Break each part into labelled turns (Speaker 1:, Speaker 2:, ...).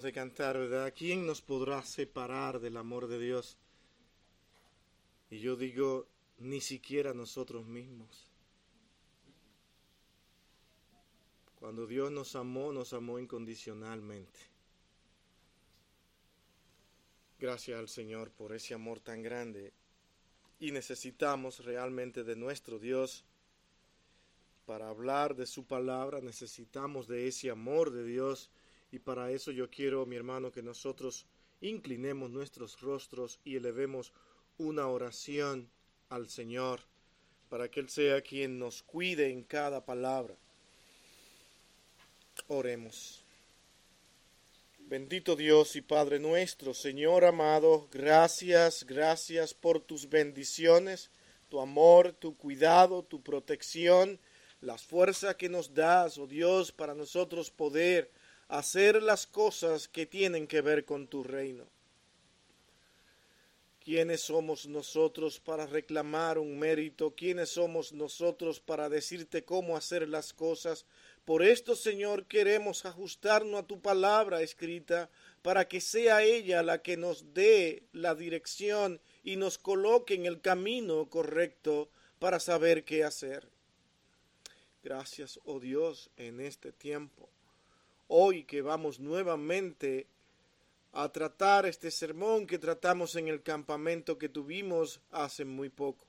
Speaker 1: de cantar, ¿verdad? ¿Quién nos podrá separar del amor de Dios? Y yo digo, ni siquiera nosotros mismos. Cuando Dios nos amó, nos amó incondicionalmente. Gracias al Señor por ese amor tan grande. Y necesitamos realmente de nuestro Dios. Para hablar de su palabra necesitamos de ese amor de Dios y para eso yo quiero, mi hermano, que nosotros inclinemos nuestros rostros y elevemos una oración al Señor, para que Él sea quien nos cuide en cada palabra. Oremos. Bendito Dios y Padre nuestro, Señor amado, gracias, gracias por tus bendiciones, tu amor, tu cuidado, tu protección, las fuerzas que nos das, oh Dios, para nosotros poder hacer las cosas que tienen que ver con tu reino. ¿Quiénes somos nosotros para reclamar un mérito? ¿Quiénes somos nosotros para decirte cómo hacer las cosas? Por esto, Señor, queremos ajustarnos a tu palabra escrita para que sea ella la que nos dé la dirección y nos coloque en el camino correcto para saber qué hacer. Gracias, oh Dios, en este tiempo hoy que vamos nuevamente a tratar este sermón que tratamos en el campamento que tuvimos hace muy poco.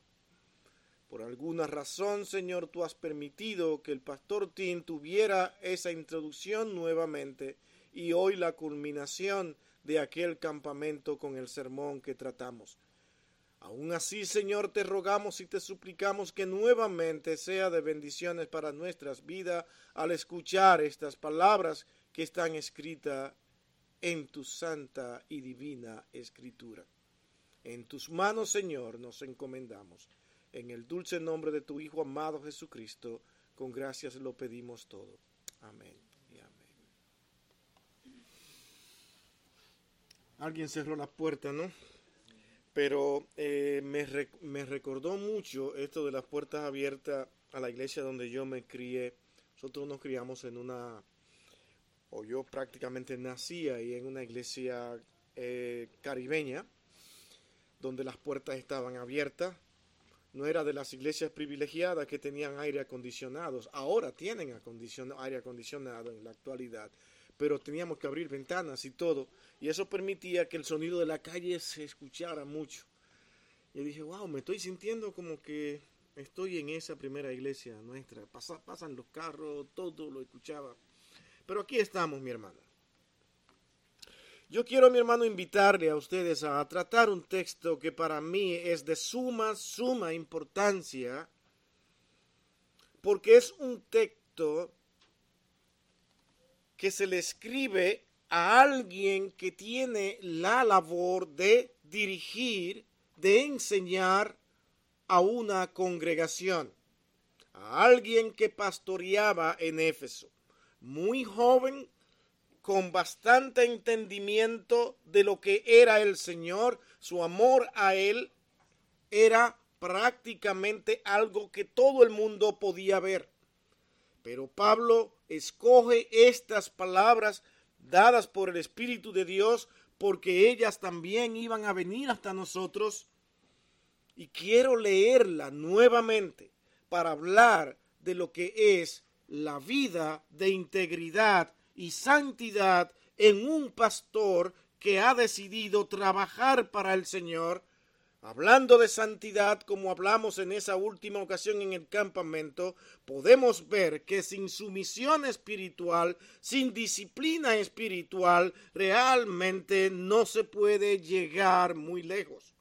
Speaker 1: Por alguna razón, Señor, tú has permitido que el pastor Tim tuviera esa introducción nuevamente y hoy la culminación de aquel campamento con el sermón que tratamos. Aún así, Señor, te rogamos y te suplicamos que nuevamente sea de bendiciones para nuestras vidas al escuchar estas palabras que están escritas en tu santa y divina escritura. En tus manos, Señor, nos encomendamos. En el dulce nombre de tu Hijo amado Jesucristo, con gracias lo pedimos todo. Amén y amén. Alguien cerró la puerta, ¿no? Pero eh, me, me, recordó mucho esto de las puertas abiertas a la iglesia donde yo me crié. Nosotros nos criamos en una, o yo prácticamente nací ahí en una iglesia eh, caribeña, donde las puertas estaban abiertas. No era de las iglesias privilegiadas que tenían aire acondicionado. Ahora tienen aire acondicionado en la actualidad pero teníamos que abrir ventanas y todo, y eso permitía que el sonido de la calle se escuchara mucho. Y dije, wow, me estoy sintiendo como que estoy en esa primera iglesia nuestra. pasan los carros, todo lo escuchaba. Pero aquí estamos, mi hermano. Yo quiero, mi hermano, invitarle a ustedes a tratar un texto que para mí es de suma, suma importancia, porque es un texto que se le escribe a alguien que tiene la labor de dirigir, de enseñar a una congregación, a alguien que pastoreaba en Éfeso, muy joven, con bastante entendimiento de lo que era el Señor, su amor a Él era prácticamente algo que todo el mundo podía ver. Pero Pablo escoge estas palabras dadas por el Espíritu de Dios porque ellas también iban a venir hasta nosotros. Y quiero leerla nuevamente para hablar de lo que es la vida de integridad y santidad en un pastor que ha decidido trabajar para el Señor Hablando de santidad, como hablamos en esa última ocasión en el campamento, podemos ver que sin sumisión espiritual, sin disciplina espiritual, realmente no se puede llegar muy lejos.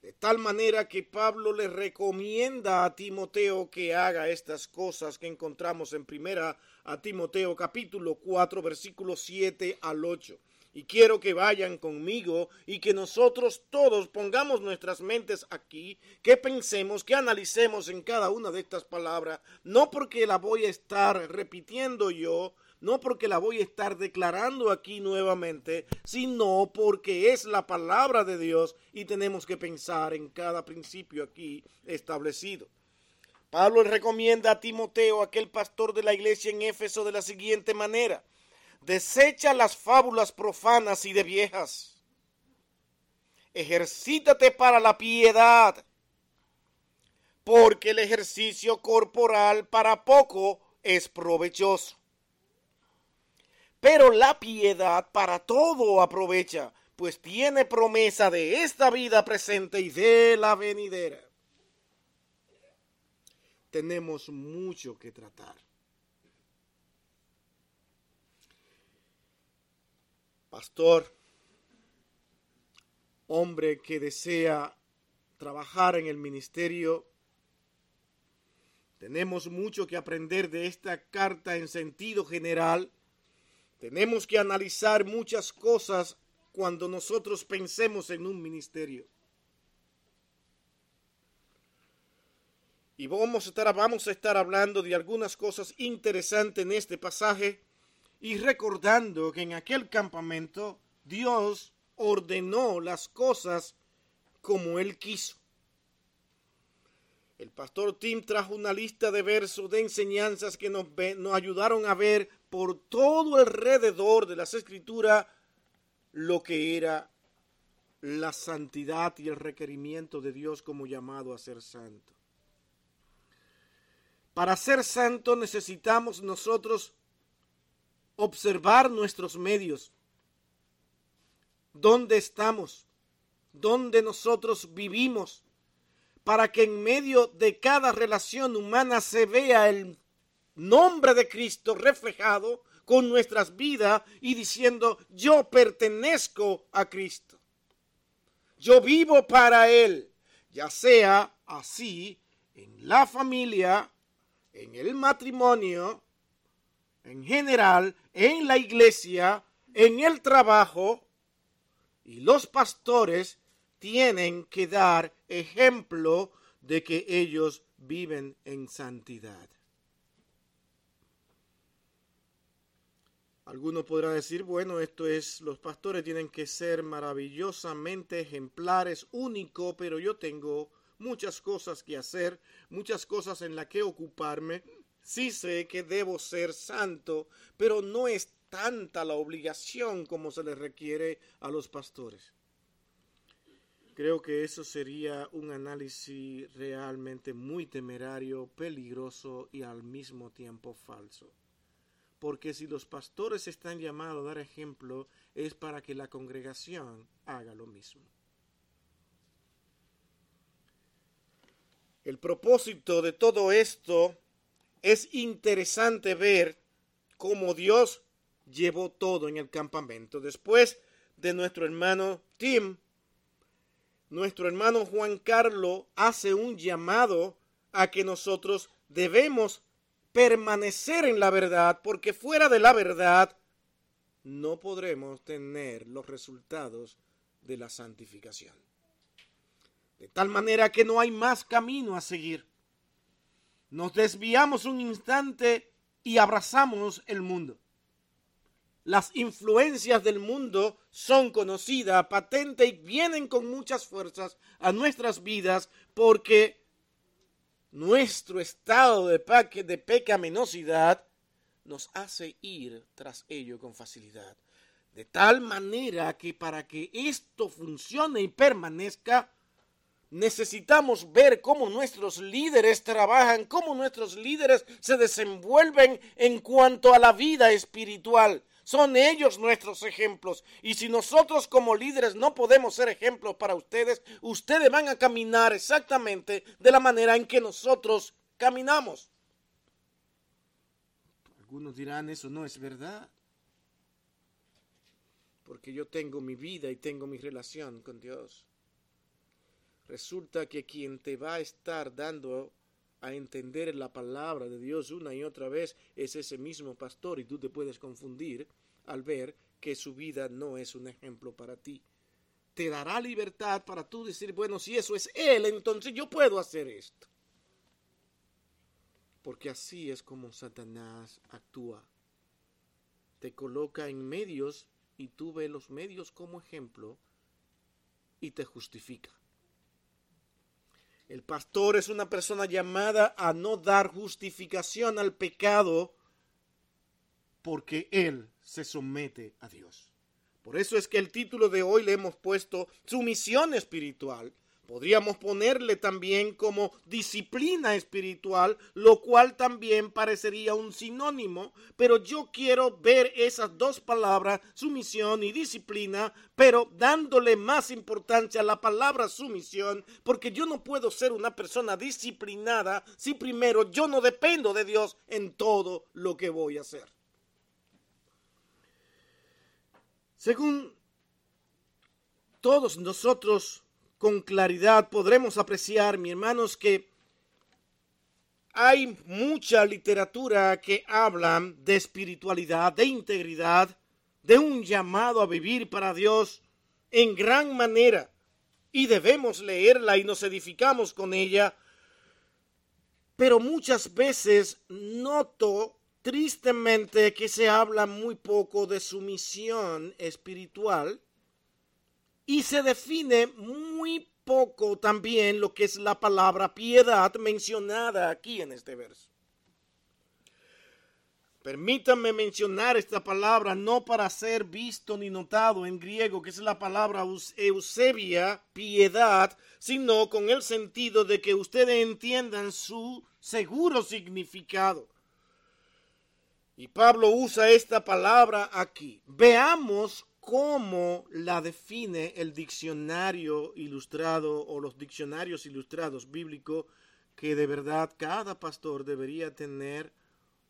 Speaker 1: De tal manera que Pablo le recomienda a Timoteo que haga estas cosas que encontramos en primera a Timoteo capítulo 4 versículos 7 al 8 y quiero que vayan conmigo y que nosotros todos pongamos nuestras mentes aquí, que pensemos, que analicemos en cada una de estas palabras, no porque la voy a estar repitiendo yo, no porque la voy a estar declarando aquí nuevamente, sino porque es la palabra de Dios y tenemos que pensar en cada principio aquí establecido. Pablo recomienda a Timoteo, aquel pastor de la iglesia en Éfeso, de la siguiente manera Desecha las fábulas profanas y de viejas. Ejercítate para la piedad, porque el ejercicio corporal para poco es provechoso. Pero la piedad para todo aprovecha, pues tiene promesa de esta vida presente y de la venidera. Tenemos mucho que tratar. Pastor, hombre que desea trabajar en el ministerio, tenemos mucho que aprender de esta carta en sentido general. Tenemos que analizar muchas cosas cuando nosotros pensemos en un ministerio. Y vamos a, estar, vamos a estar hablando de algunas cosas interesantes en este pasaje y recordando que en aquel campamento Dios ordenó las cosas como Él quiso. El pastor Tim trajo una lista de versos de enseñanzas que nos, nos ayudaron a ver por todo alrededor de las escrituras lo que era la santidad y el requerimiento de Dios como llamado a ser santo. Para ser santo necesitamos nosotros observar nuestros medios, dónde estamos, dónde nosotros vivimos, para que en medio de cada relación humana se vea el nombre de Cristo reflejado con nuestras vidas y diciendo, yo pertenezco a Cristo. Yo vivo para Él, ya sea así en la familia, en el matrimonio, en general, en la iglesia, en el trabajo, y los pastores tienen que dar ejemplo de que ellos viven en santidad. Alguno podrá decir, bueno, esto es, los pastores tienen que ser maravillosamente ejemplares, único, pero yo tengo muchas cosas que hacer, muchas cosas en las que ocuparme. Sí sé que debo ser santo, pero no es tanta la obligación como se le requiere a los pastores. Creo que eso sería un análisis realmente muy temerario, peligroso y al mismo tiempo falso. Porque si los pastores están llamados a dar ejemplo, es para que la congregación haga lo mismo. El propósito de todo esto es interesante ver cómo Dios llevó todo en el campamento. Después de nuestro hermano Tim nuestro hermano Juan Carlos hace un llamado a que nosotros debemos permanecer en la verdad, porque fuera de la verdad no podremos tener los resultados de la santificación. De tal manera que no hay más camino a seguir. Nos desviamos un instante y abrazamos el mundo. Las influencias del mundo son conocidas, patentes y vienen con muchas fuerzas a nuestras vidas porque nuestro estado de, de pecaminosidad nos hace ir tras ello con facilidad. De tal manera que para que esto funcione y permanezca, necesitamos ver cómo nuestros líderes trabajan, cómo nuestros líderes se desenvuelven en cuanto a la vida espiritual. Son ellos nuestros ejemplos. Y si nosotros como líderes no podemos ser ejemplos para ustedes, ustedes van a caminar exactamente de la manera en que nosotros caminamos. Algunos dirán, eso no es verdad. Porque yo tengo mi vida y tengo mi relación con Dios. Resulta que quien te va a estar dando a entender la palabra de Dios una y otra vez es ese mismo pastor y tú te puedes confundir al ver que su vida no es un ejemplo para ti. Te dará libertad para tú decir, bueno, si eso es Él, entonces yo puedo hacer esto. Porque así es como Satanás actúa. Te coloca en medios y tú ves los medios como ejemplo y te justifica. El pastor es una persona llamada a no dar justificación al pecado, porque él se somete a Dios. Por eso es que el título de hoy le hemos puesto sumisión espiritual. Podríamos ponerle también como disciplina espiritual, lo cual también parecería un sinónimo, pero yo quiero ver esas dos palabras, sumisión y disciplina, pero dándole más importancia a la palabra sumisión, porque yo no puedo ser una persona disciplinada si primero yo no dependo de Dios en todo lo que voy a hacer. Según todos nosotros con claridad podremos apreciar, mi hermanos, que hay mucha literatura que habla de espiritualidad, de integridad, de un llamado a vivir para Dios en gran manera. Y debemos leerla y nos edificamos con ella. Pero muchas veces noto tristemente que se habla muy poco de su misión espiritual y se define muy poco también lo que es la palabra piedad mencionada aquí en este verso. Permítanme mencionar esta palabra no para ser visto ni notado en griego, que es la palabra eusebia, piedad, sino con el sentido de que ustedes entiendan su seguro significado. Y Pablo usa esta palabra aquí. Veamos cómo la define el diccionario ilustrado o los diccionarios ilustrados bíblicos, que de verdad cada pastor debería tener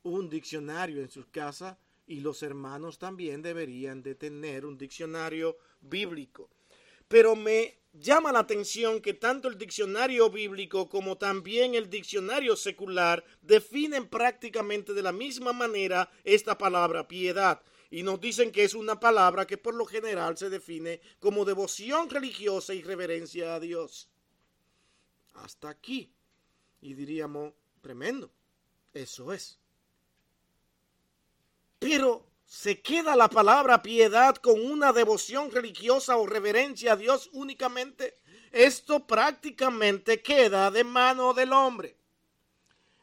Speaker 1: un diccionario en su casa y los hermanos también deberían de tener un diccionario bíblico. Pero me llama la atención que tanto el diccionario bíblico como también el diccionario secular definen prácticamente de la misma manera esta palabra piedad. Y nos dicen que es una palabra que por lo general se define como devoción religiosa y reverencia a Dios. Hasta aquí. Y diríamos, tremendo. Eso es. Pero se queda la palabra piedad con una devoción religiosa o reverencia a Dios únicamente, esto prácticamente queda de mano del hombre.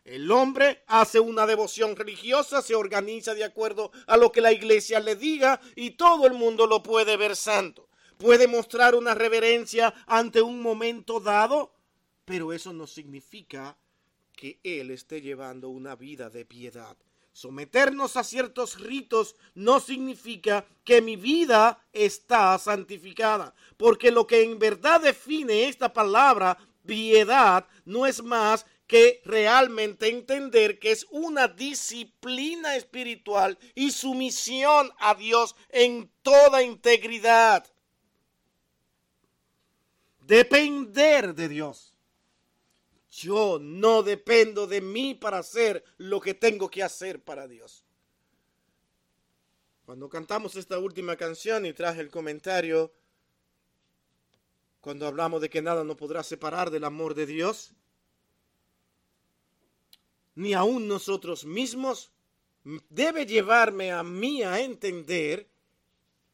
Speaker 1: El hombre hace una devoción religiosa, se organiza de acuerdo a lo que la iglesia le diga y todo el mundo lo puede ver santo. Puede mostrar una reverencia ante un momento dado, pero eso no significa que él esté llevando una vida de piedad. Someternos a ciertos ritos no significa que mi vida está santificada, porque lo que en verdad define esta palabra piedad no es más que realmente entender que es una disciplina espiritual y sumisión a Dios en toda integridad. Depender de Dios. Yo no dependo de mí para hacer lo que tengo que hacer para Dios. Cuando cantamos esta última canción y traje el comentario, cuando hablamos de que nada nos podrá separar del amor de Dios, ni aún nosotros mismos, debe llevarme a mí a entender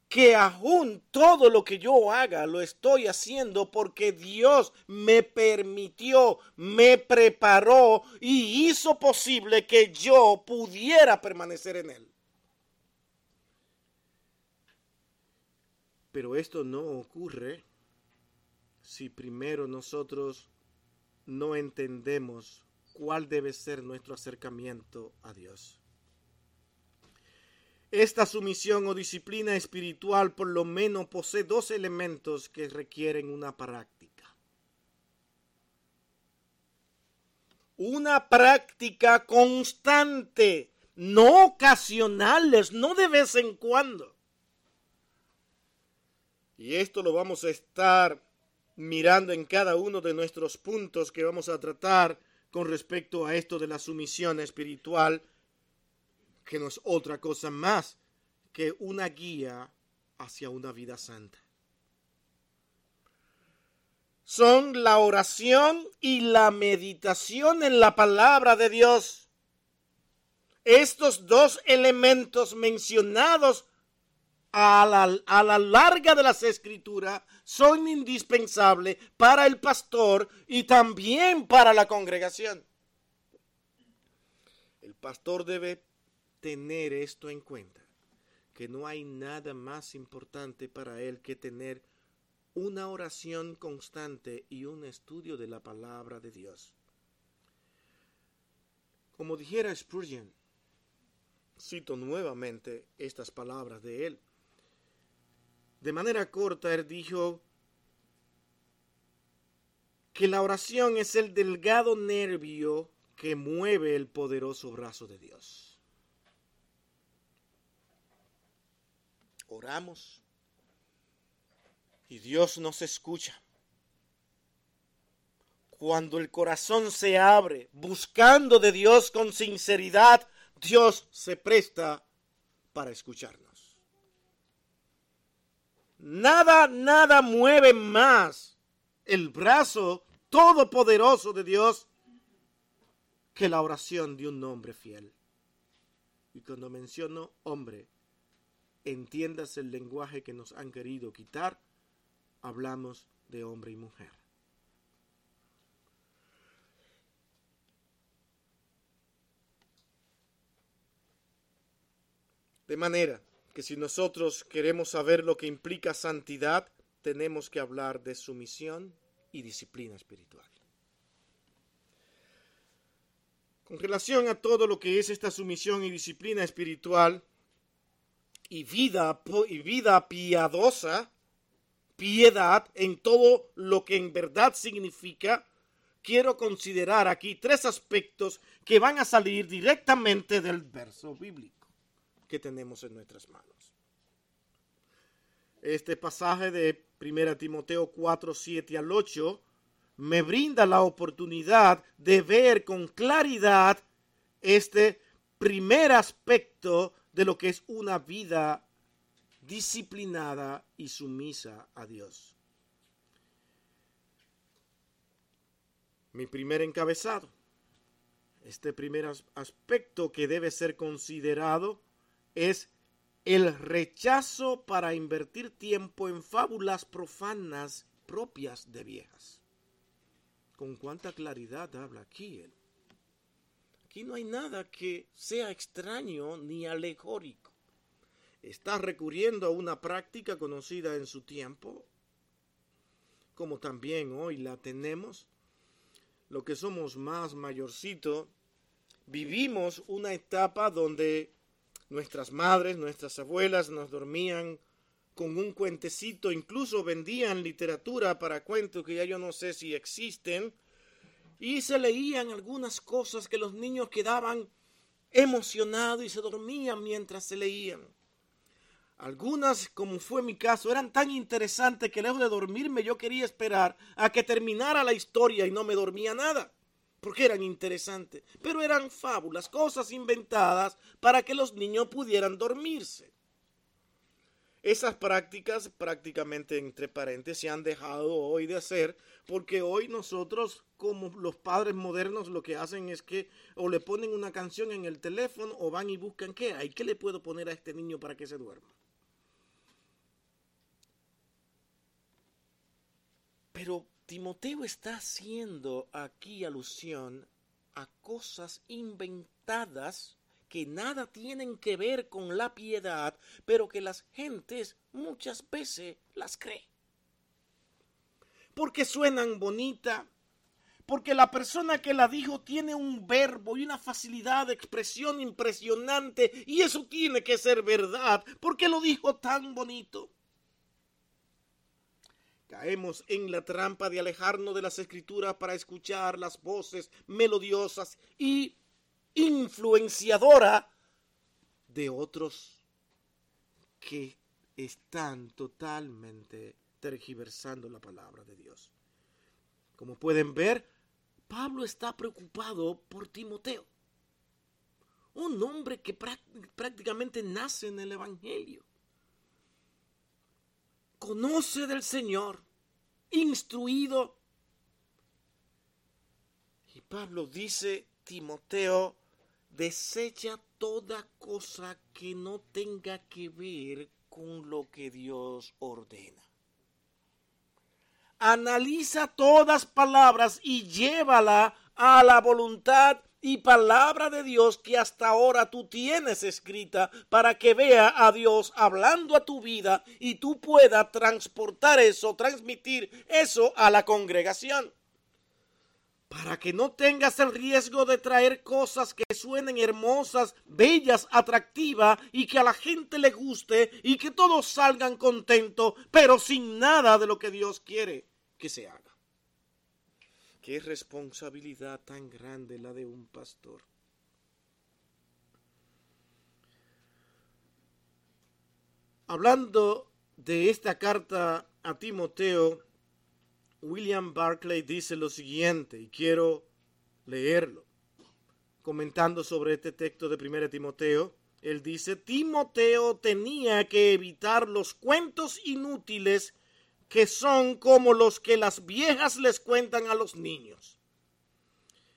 Speaker 1: que aún todo lo que yo haga lo estoy haciendo porque Dios me permitió, me preparó y hizo posible que yo pudiera permanecer en Él. Pero esto no ocurre si primero nosotros no entendemos cuál debe ser nuestro acercamiento a Dios. Esta sumisión o disciplina espiritual por lo menos posee dos elementos que requieren una práctica. Una práctica constante, no ocasionales, no de vez en cuando. Y esto lo vamos a estar mirando en cada uno de nuestros puntos que vamos a tratar con respecto a esto de la sumisión espiritual que no es otra cosa más que una guía hacia una vida santa. Son la oración y la meditación en la palabra de Dios. Estos dos elementos mencionados a la, a la, larga de las escrituras son indispensables para el pastor y también para la congregación. El pastor debe tener esto en cuenta, que no hay nada más importante para él que tener una oración constante y un estudio de la palabra de Dios. Como dijera Spurgeon, cito nuevamente estas palabras de él. De manera corta, él dijo que la oración es el delgado nervio que mueve el poderoso brazo de Dios. Oramos y Dios nos escucha. Cuando el corazón se abre buscando de Dios con sinceridad, Dios se presta para escucharnos. Nada, nada mueve más el brazo todopoderoso de Dios que la oración de un hombre fiel. Y cuando menciono hombre, entiendas el lenguaje que nos han querido quitar, hablamos de hombre y mujer. De manera que si nosotros queremos saber lo que implica santidad, tenemos que hablar de sumisión y disciplina espiritual. Con relación a todo lo que es esta sumisión y disciplina espiritual y vida, y vida piadosa, piedad en todo lo que en verdad significa, quiero considerar aquí tres aspectos que van a salir directamente del verso bíblico que tenemos en nuestras manos. Este pasaje de 1 Timoteo 4, 7 al 8 me brinda la oportunidad de ver con claridad este primer aspecto de lo que es una vida disciplinada y sumisa a Dios. Mi primer encabezado. Este primer aspecto que debe ser considerado es el rechazo para invertir tiempo en fábulas profanas propias de viejas. Con cuánta claridad habla aquí él. Aquí no hay nada que sea extraño ni alegórico. Está recurriendo a una práctica conocida en su tiempo, como también hoy la tenemos. Lo que somos más mayorcito, vivimos una etapa donde nuestras madres, nuestras abuelas nos dormían con un cuentecito, incluso vendían literatura para cuentos que ya yo no sé si existen, y se leían algunas cosas que los niños quedaban emocionados y se dormían mientras se leían. Algunas, como fue mi caso, eran tan interesantes que lejos de dormirme yo quería esperar a que terminara la historia y no me dormía nada, porque eran interesantes, pero eran fábulas, cosas inventadas para que los niños pudieran dormirse. Esas prácticas prácticamente entre paréntesis se han dejado hoy de hacer porque hoy nosotros como los padres modernos lo que hacen es que o le ponen una canción en el teléfono o van y buscan qué hay, qué le puedo poner a este niño para que se duerma. Pero Timoteo está haciendo aquí alusión a cosas inventadas que nada tienen que ver con la piedad, pero que las gentes muchas veces las creen. Porque suenan bonita, porque la persona que la dijo tiene un verbo y una facilidad de expresión impresionante, y eso tiene que ser verdad, porque lo dijo tan bonito. Caemos en la trampa de alejarnos de las escrituras para escuchar las voces melodiosas y influenciadora de otros que están totalmente tergiversando la palabra de Dios. Como pueden ver, Pablo está preocupado por Timoteo, un hombre que prácticamente nace en el Evangelio. Conoce del Señor, instruido. Y Pablo dice, Timoteo, desecha toda cosa que no tenga que ver con lo que Dios ordena. Analiza todas palabras y llévala a la voluntad y palabra de Dios que hasta ahora tú tienes escrita para que vea a Dios hablando a tu vida y tú puedas transportar eso, transmitir eso a la congregación para que no tengas el riesgo de traer cosas que suenen hermosas, bellas, atractivas y que a la gente le guste y que todos salgan contentos, pero sin nada de lo que Dios quiere que se haga. Qué responsabilidad tan grande la de un pastor. Hablando de esta carta a Timoteo, William Barclay dice lo siguiente, y quiero leerlo. Comentando sobre este texto de 1 Timoteo, él dice, Timoteo tenía que evitar los cuentos inútiles que son como los que las viejas les cuentan a los niños.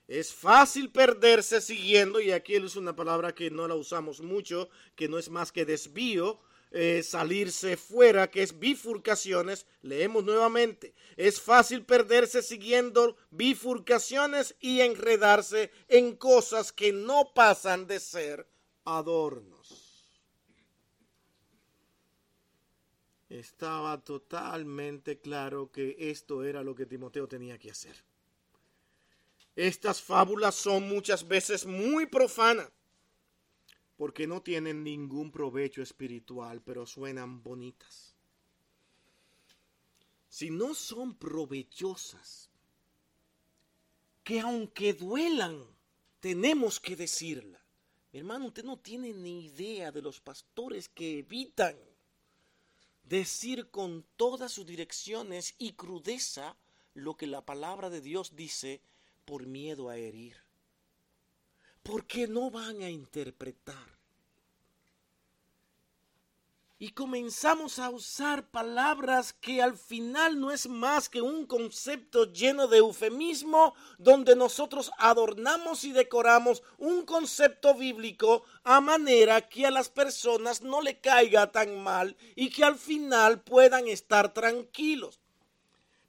Speaker 1: Es fácil perderse siguiendo, y aquí es una palabra que no la usamos mucho, que no es más que desvío, eh, salirse fuera, que es bifurcaciones. Leemos nuevamente. Es fácil perderse siguiendo bifurcaciones y enredarse en cosas que no pasan de ser adornos. Estaba totalmente claro que esto era lo que Timoteo tenía que hacer. Estas fábulas son muchas veces muy profanas porque no tienen ningún provecho espiritual, pero suenan bonitas. Si no son provechosas, que aunque duelan, tenemos que decirla. Hermano, usted no tiene ni idea de los pastores que evitan decir con todas sus direcciones y crudeza lo que la palabra de Dios dice por miedo a herir porque no van a interpretar. Y comenzamos a usar palabras que al final no es más que un concepto lleno de eufemismo donde nosotros adornamos y decoramos un concepto bíblico a manera que a las personas no le caiga tan mal y que al final puedan estar tranquilos.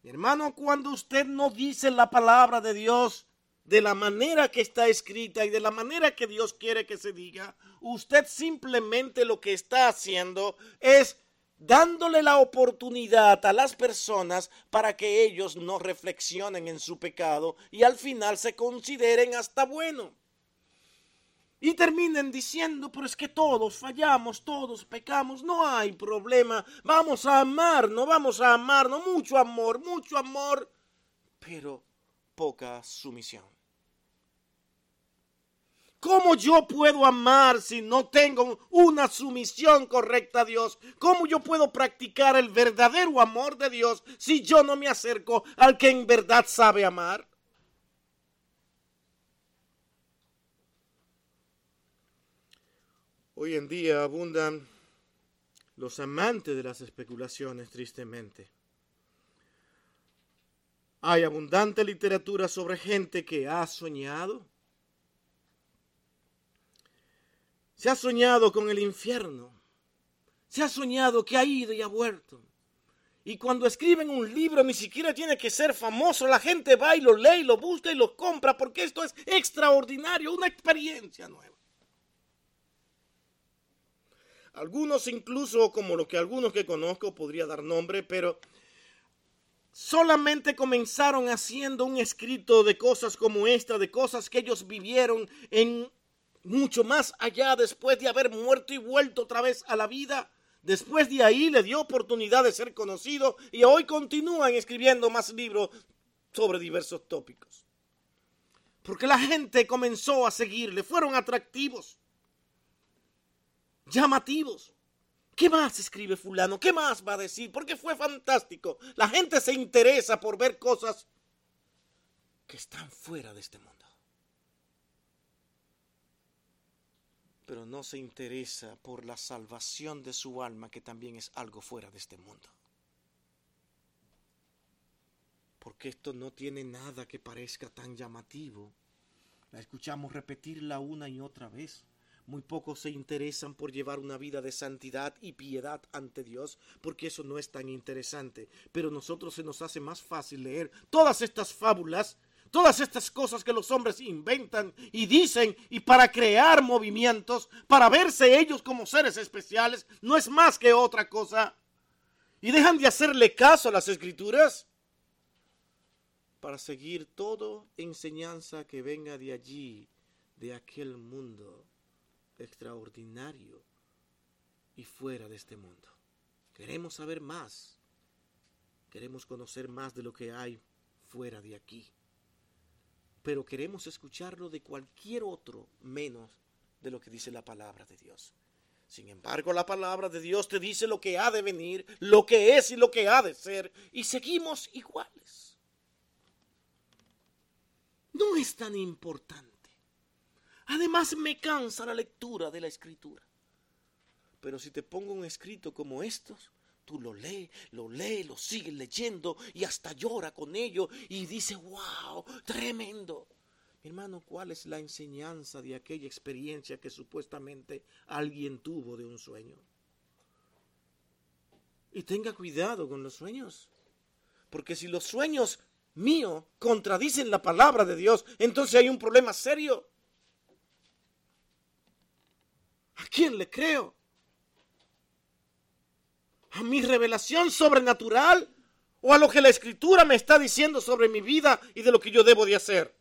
Speaker 1: Mi hermano, cuando usted no dice la palabra de Dios, de la manera que está escrita y de la manera que Dios quiere que se diga, usted simplemente lo que está haciendo es dándole la oportunidad a las personas para que ellos no reflexionen en su pecado y al final se consideren hasta bueno. Y terminen diciendo, pero es que todos fallamos, todos pecamos, no hay problema, vamos a amar, no vamos a amarnos, mucho amor, mucho amor, pero poca sumisión. ¿Cómo yo puedo amar si no tengo una sumisión correcta a Dios? ¿Cómo yo puedo practicar el verdadero amor de Dios si yo no me acerco al que en verdad sabe amar? Hoy en día abundan los amantes de las especulaciones, tristemente. Hay abundante literatura sobre gente que ha soñado Se ha soñado con el infierno. Se ha soñado que ha ido y ha vuelto. Y cuando escriben un libro ni siquiera tiene que ser famoso. La gente va y lo lee, lo busca y lo compra porque esto es extraordinario, una experiencia nueva. Algunos incluso, como lo que algunos que conozco, podría dar nombre, pero solamente comenzaron haciendo un escrito de cosas como esta, de cosas que ellos vivieron en mucho más allá después de haber muerto y vuelto otra vez a la vida. Después de ahí le dio oportunidad de ser conocido y hoy continúan escribiendo más libros sobre diversos tópicos. Porque la gente comenzó a seguirle, fueron atractivos, llamativos. ¿Qué más escribe fulano? ¿Qué más va a decir? Porque fue fantástico. La gente se interesa por ver cosas que están fuera de este mundo. Pero no se interesa por la salvación de su alma, que también es algo fuera de este mundo. Porque esto no tiene nada que parezca tan llamativo. La escuchamos repetirla una y otra vez. Muy pocos se interesan por llevar una vida de santidad y piedad ante Dios, porque eso no es tan interesante. Pero a nosotros se nos hace más fácil leer todas estas fábulas Todas estas cosas que los hombres inventan y dicen y para crear movimientos, para verse ellos como seres especiales, no es más que otra cosa. Y dejan de hacerle caso a las escrituras para seguir toda enseñanza que venga de allí, de aquel mundo extraordinario y fuera de este mundo. Queremos saber más. Queremos conocer más de lo que hay fuera de aquí. Pero queremos escucharlo de cualquier otro menos de lo que dice la palabra de Dios. Sin embargo, la palabra de Dios te dice lo que ha de venir, lo que es y lo que ha de ser, y seguimos iguales. No es tan importante. Además, me cansa la lectura de la escritura. Pero si te pongo un escrito como estos, tú lo lees, lo lees, lo sigues leyendo y hasta llora con ello y dice, wow, tremendo. Mi hermano, ¿cuál es la enseñanza de aquella experiencia que supuestamente alguien tuvo de un sueño? Y tenga cuidado con los sueños. Porque si los sueños míos contradicen la palabra de Dios, entonces hay un problema serio. ¿A quién le creo? A mi revelación sobrenatural o a lo que la escritura me está diciendo sobre mi vida y de lo que yo debo de hacer.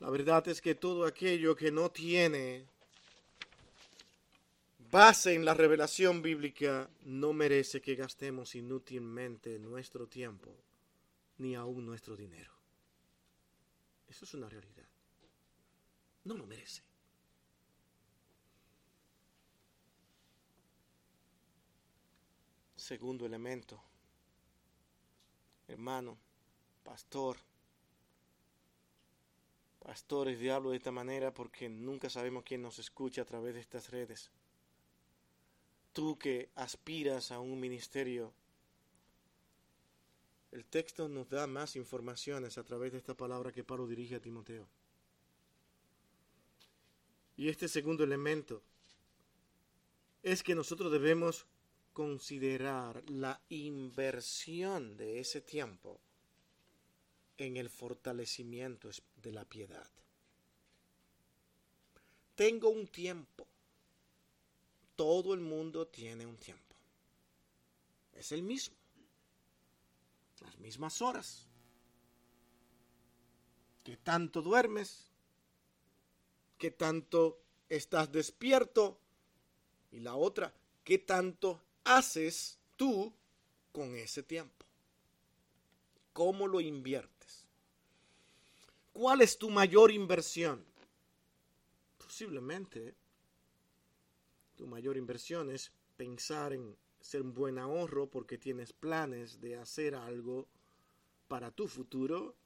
Speaker 1: La verdad es que todo aquello que no tiene base en la revelación bíblica no merece que gastemos inútilmente nuestro tiempo ni aún nuestro dinero. Eso es una realidad. No lo merece. Segundo elemento, hermano, pastor, pastores, diablo de esta manera porque nunca sabemos quién nos escucha a través de estas redes. Tú que aspiras a un ministerio, el texto nos da más informaciones a través de esta palabra que Pablo dirige a Timoteo. Y este segundo elemento es que nosotros debemos considerar la inversión de ese tiempo en el fortalecimiento de la piedad. Tengo un tiempo. Todo el mundo tiene un tiempo. Es el mismo. Las mismas horas. ¿Qué tanto duermes? ¿Qué tanto estás despierto? Y la otra, ¿qué tanto haces tú con ese tiempo? ¿Cómo lo inviertes? ¿Cuál es tu mayor inversión? Posiblemente tu mayor inversión es pensar en ser un buen ahorro porque tienes planes de hacer algo para tu futuro.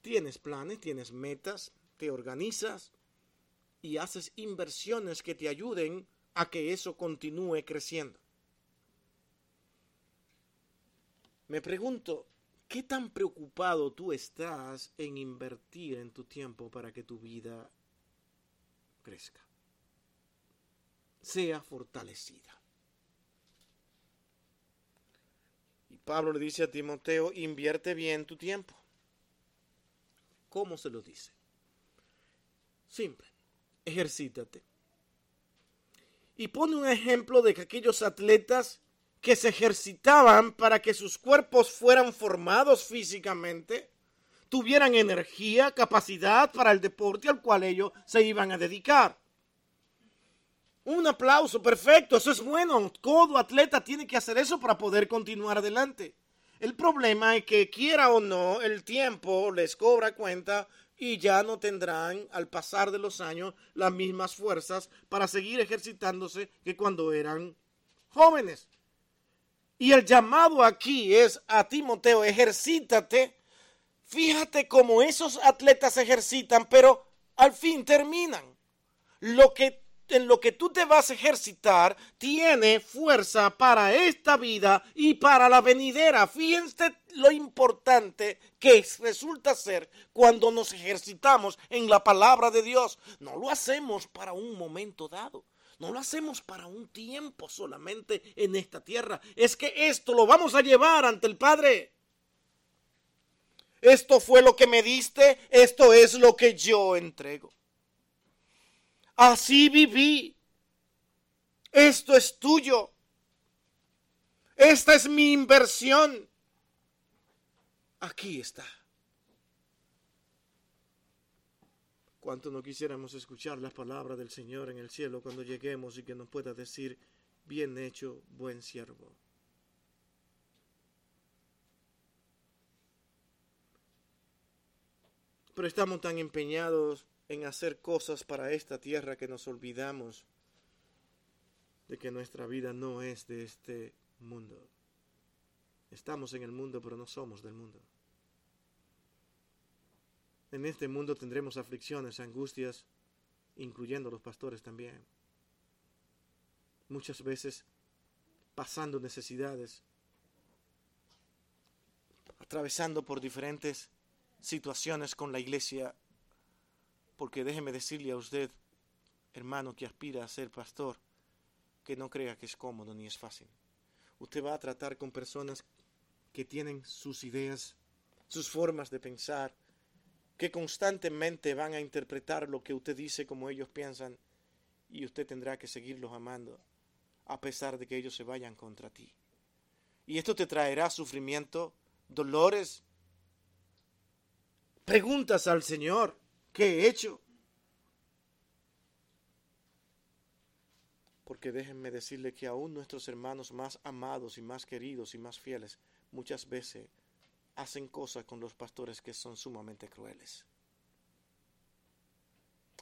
Speaker 1: Tienes planes, tienes metas, te organizas y haces inversiones que te ayuden a que eso continúe creciendo. Me pregunto, ¿qué tan preocupado tú estás en invertir en tu tiempo para que tu vida crezca? Sea fortalecida. Y Pablo le dice a Timoteo, invierte bien tu tiempo. ¿Cómo se lo dice? Simple, ejercítate. Y pone un ejemplo de que aquellos atletas que se ejercitaban para que sus cuerpos fueran formados físicamente, tuvieran energía, capacidad para el deporte al cual ellos se iban a dedicar. Un aplauso, perfecto, eso es bueno. Todo atleta tiene que hacer eso para poder continuar adelante. El problema es que quiera o no, el tiempo les cobra cuenta y ya no tendrán al pasar de los años las mismas fuerzas para seguir ejercitándose que cuando eran jóvenes. Y el llamado aquí es a Timoteo, ejercítate. Fíjate cómo esos atletas ejercitan, pero al fin terminan. Lo que en lo que tú te vas a ejercitar tiene fuerza para esta vida y para la venidera. Fíjense lo importante que resulta ser cuando nos ejercitamos en la palabra de Dios. No lo hacemos para un momento dado. No lo hacemos para un tiempo solamente en esta tierra. Es que esto lo vamos a llevar ante el Padre. Esto fue lo que me diste, esto es lo que yo entrego. Así viví. Esto es tuyo. Esta es mi inversión. Aquí está. ¿Cuánto no quisiéramos escuchar las palabras del Señor en el cielo cuando lleguemos y que nos pueda decir, bien hecho, buen siervo? Pero estamos tan empeñados en hacer cosas para esta tierra que nos olvidamos de que nuestra vida no es de este mundo. Estamos en el mundo, pero no somos del mundo. En este mundo tendremos aflicciones, angustias, incluyendo los pastores también. Muchas veces pasando necesidades, atravesando por diferentes situaciones con la iglesia, porque déjeme decirle a usted, hermano que aspira a ser pastor, que no crea que es cómodo ni es fácil. Usted va a tratar con personas que tienen sus ideas, sus formas de pensar, que constantemente van a interpretar lo que usted dice como ellos piensan, y usted tendrá que seguirlos amando, a pesar de que ellos se vayan contra ti. Y esto te traerá sufrimiento, dolores, preguntas al Señor, ¿qué he hecho? Porque déjenme decirle que aún nuestros hermanos más amados y más queridos y más fieles muchas veces hacen cosas con los pastores que son sumamente crueles.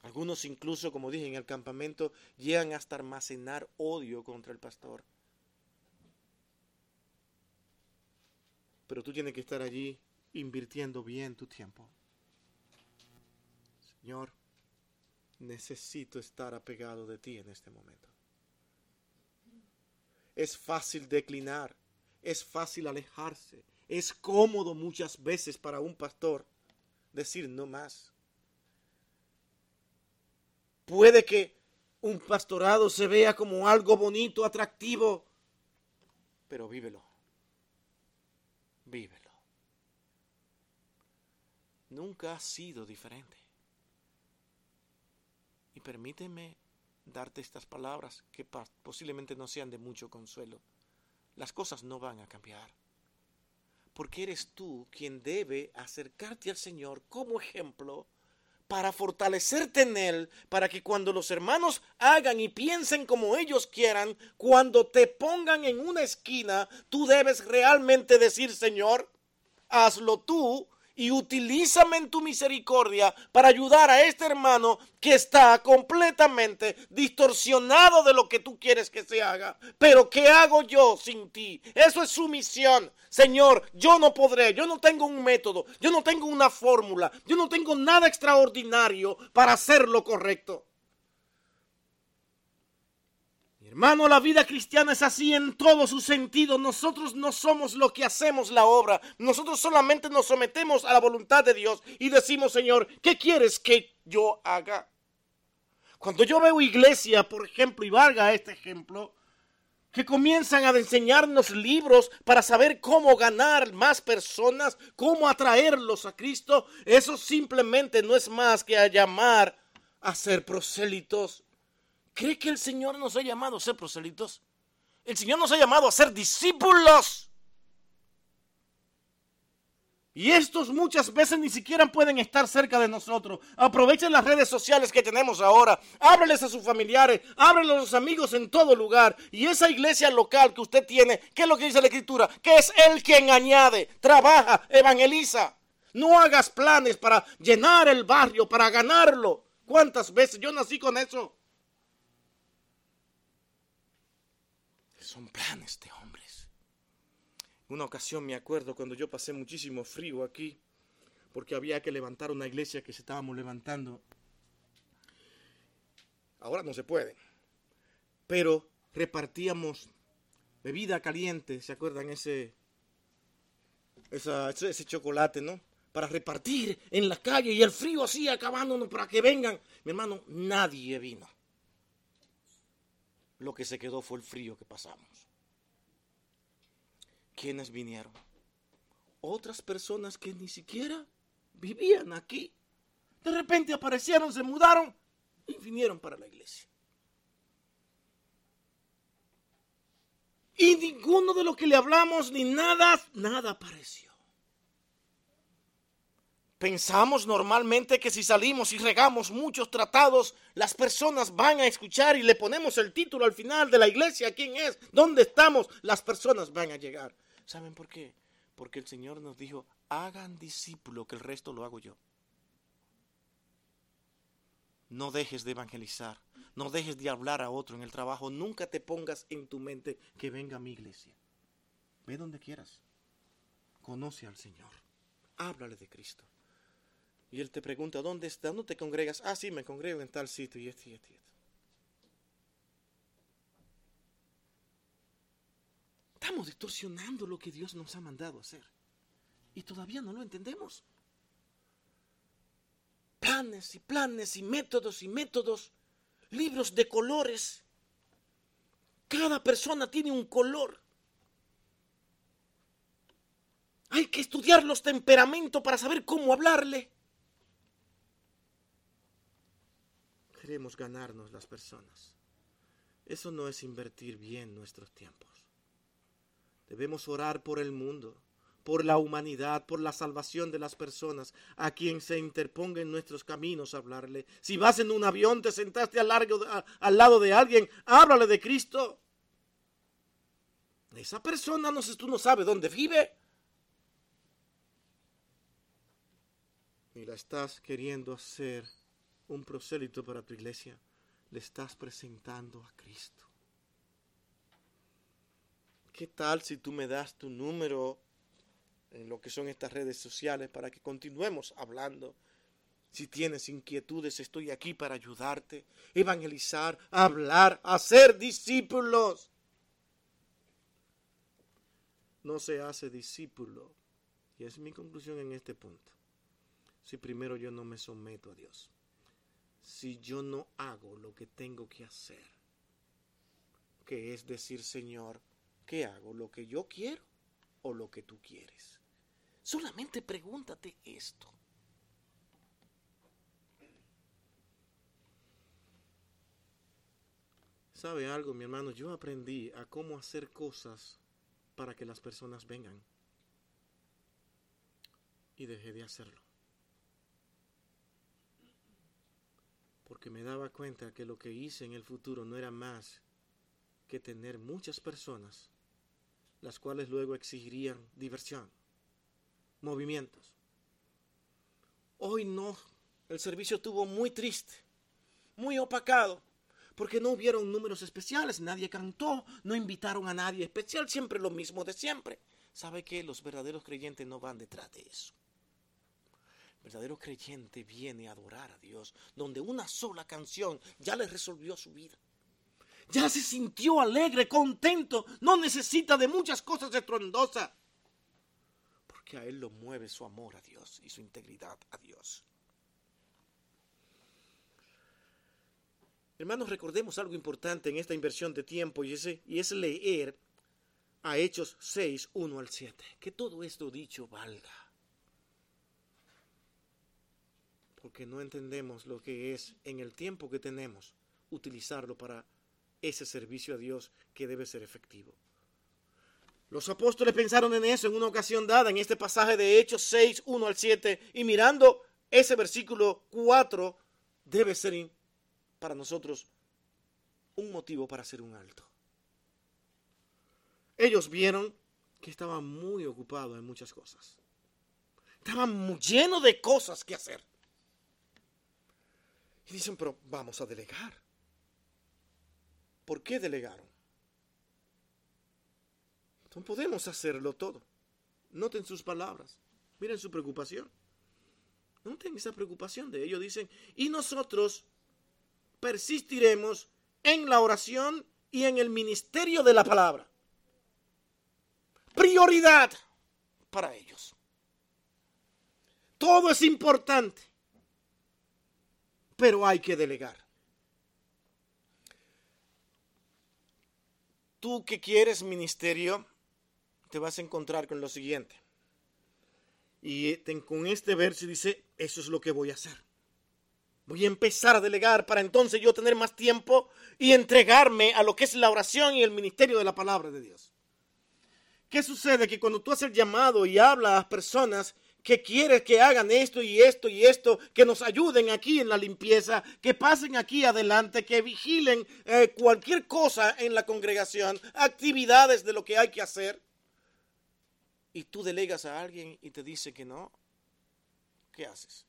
Speaker 1: Algunos incluso, como dije en el campamento, llegan hasta almacenar odio contra el pastor. Pero tú tienes que estar allí invirtiendo bien tu tiempo. Señor, necesito estar apegado de ti en este momento. Es fácil declinar, es fácil alejarse, es cómodo muchas veces para un pastor decir no más. Puede que un pastorado se vea como algo bonito, atractivo, pero vívelo. Vívelo. Nunca ha sido diferente. Y permíteme darte estas palabras que posiblemente no sean de mucho consuelo. Las cosas no van a cambiar. Porque eres tú quien debe acercarte al Señor como ejemplo para fortalecerte en Él, para que cuando los hermanos hagan y piensen como ellos quieran, cuando te pongan en una esquina, tú debes realmente decir, Señor, hazlo tú y utilízame en tu misericordia para ayudar a este hermano que está completamente distorsionado de lo que tú quieres que se haga. Pero ¿qué hago yo sin ti? Eso es su misión. Señor, yo no podré, yo no tengo un método, yo no tengo una fórmula, yo no tengo nada extraordinario para hacer lo correcto. Hermano, la vida cristiana es así en todo su sentido. Nosotros no somos lo que hacemos la obra. Nosotros solamente nos sometemos a la voluntad de Dios y decimos, Señor, ¿qué quieres que yo haga? Cuando yo veo iglesia, por ejemplo, y valga este ejemplo, que comienzan a enseñarnos libros para saber cómo ganar más personas, cómo atraerlos a Cristo, eso simplemente no es más que a llamar a ser prosélitos ¿Cree que el Señor nos ha llamado a ser proselitos? El Señor nos ha llamado a ser discípulos. Y estos muchas veces ni siquiera pueden estar cerca de nosotros. Aprovechen las redes sociales que tenemos ahora. Ábreles a sus familiares, ábreles a los amigos en todo lugar. Y esa iglesia local que usted tiene, ¿qué es lo que dice la Escritura? Que es Él quien añade, trabaja, evangeliza. No hagas planes para llenar el barrio, para ganarlo. ¿Cuántas veces yo nací con eso? Son planes de hombres. Una ocasión me acuerdo cuando yo pasé muchísimo frío aquí, porque había que levantar una iglesia que se estábamos levantando. Ahora no se puede. Pero repartíamos bebida caliente, ¿se acuerdan ese, ese chocolate, no? Para repartir en la calle y el frío así acabándonos para que vengan. Mi hermano, nadie vino lo que se quedó fue el frío que pasamos. ¿Quiénes vinieron? otras personas que ni siquiera vivían aquí. De repente aparecieron, se mudaron y vinieron para la iglesia. Y ninguno de lo que le hablamos ni nada, nada apareció. Pensamos normalmente que si salimos y regamos muchos tratados, las personas van a escuchar y le ponemos el título al final de la iglesia, quién es, dónde estamos, las personas van a llegar. ¿Saben por qué? Porque el Señor nos dijo, hagan discípulo, que el resto lo hago yo. No dejes de evangelizar, no dejes de hablar a otro en el trabajo, nunca te pongas en tu mente que venga a mi iglesia. Ve donde quieras, conoce al Señor, háblale de Cristo. Y Él te pregunta, ¿dónde está? ¿Dónde te congregas? Ah, sí, me congrego en tal sitio y este y este. Y este. Estamos distorsionando lo que Dios nos ha mandado hacer. Y todavía no lo entendemos. Planes y planes y métodos y métodos. Libros de colores. Cada persona tiene un color. Hay que estudiar los temperamentos para saber cómo hablarle. Queremos ganarnos las personas. Eso no es invertir bien nuestros tiempos. Debemos orar por el mundo, por la humanidad, por la salvación de las personas, a quien se interponga en nuestros caminos hablarle. Si vas en un avión, te sentaste al, largo, al lado de alguien, háblale de Cristo. Esa persona, no sé, tú no sabes dónde vive. Y la estás queriendo hacer un prosélito para tu iglesia. Le estás presentando a Cristo. ¿Qué tal si tú me das tu número en lo que son estas redes sociales para que continuemos hablando? Si tienes inquietudes, estoy aquí para ayudarte, evangelizar, hablar, hacer discípulos. No se hace discípulo. Y es mi conclusión en este punto. Si primero yo no me someto a Dios. Si yo no hago lo que tengo que hacer. Que es decir, Señor, ¿Qué hago? ¿Lo que yo quiero o lo que tú quieres? Solamente pregúntate esto. ¿Sabe algo, mi hermano? Yo aprendí a cómo hacer cosas para que las personas vengan. Y dejé de hacerlo. Porque me daba cuenta que lo que hice en el futuro no era más que tener muchas personas las cuales luego exigirían diversión, movimientos. Hoy no, el servicio estuvo muy triste, muy opacado, porque no hubieron números especiales, nadie cantó, no invitaron a nadie especial, siempre lo mismo de siempre. ¿Sabe que Los verdaderos creyentes no van detrás de eso. Verdadero creyente viene a adorar a Dios, donde una sola canción ya le resolvió su vida ya se sintió alegre, contento, no necesita de muchas cosas estruendosas, porque a él lo mueve su amor a Dios y su integridad a Dios. Hermanos, recordemos algo importante en esta inversión de tiempo y, ese, y es leer a Hechos 6, 1 al 7. Que todo esto dicho valga. Porque no entendemos lo que es en el tiempo que tenemos utilizarlo para ese servicio a Dios que debe ser efectivo. Los apóstoles pensaron en eso en una ocasión dada, en este pasaje de Hechos 6, 1 al 7, y mirando ese versículo 4, debe ser para nosotros un motivo para hacer un alto. Ellos vieron que estaban muy ocupados en muchas cosas. Estaban llenos de cosas que hacer. Y dicen, pero vamos a delegar. ¿Por qué delegaron? No podemos hacerlo todo. Noten sus palabras. Miren su preocupación. Noten esa preocupación de ellos. Dicen, y nosotros persistiremos en la oración y en el ministerio de la palabra. Prioridad para ellos. Todo es importante, pero hay que delegar. tú que quieres ministerio, te vas a encontrar con lo siguiente. Y con este verso dice, eso es lo que voy a hacer. Voy a empezar a delegar para entonces yo tener más tiempo y entregarme a lo que es la oración y el ministerio de la palabra de Dios. ¿Qué sucede? Que cuando tú haces el llamado y hablas a las personas que quieres que hagan esto y esto y esto, que nos ayuden aquí en la limpieza, que pasen aquí adelante, que vigilen eh, cualquier cosa en la congregación, actividades de lo que hay que hacer, y tú delegas a alguien y te dice que no, ¿qué haces?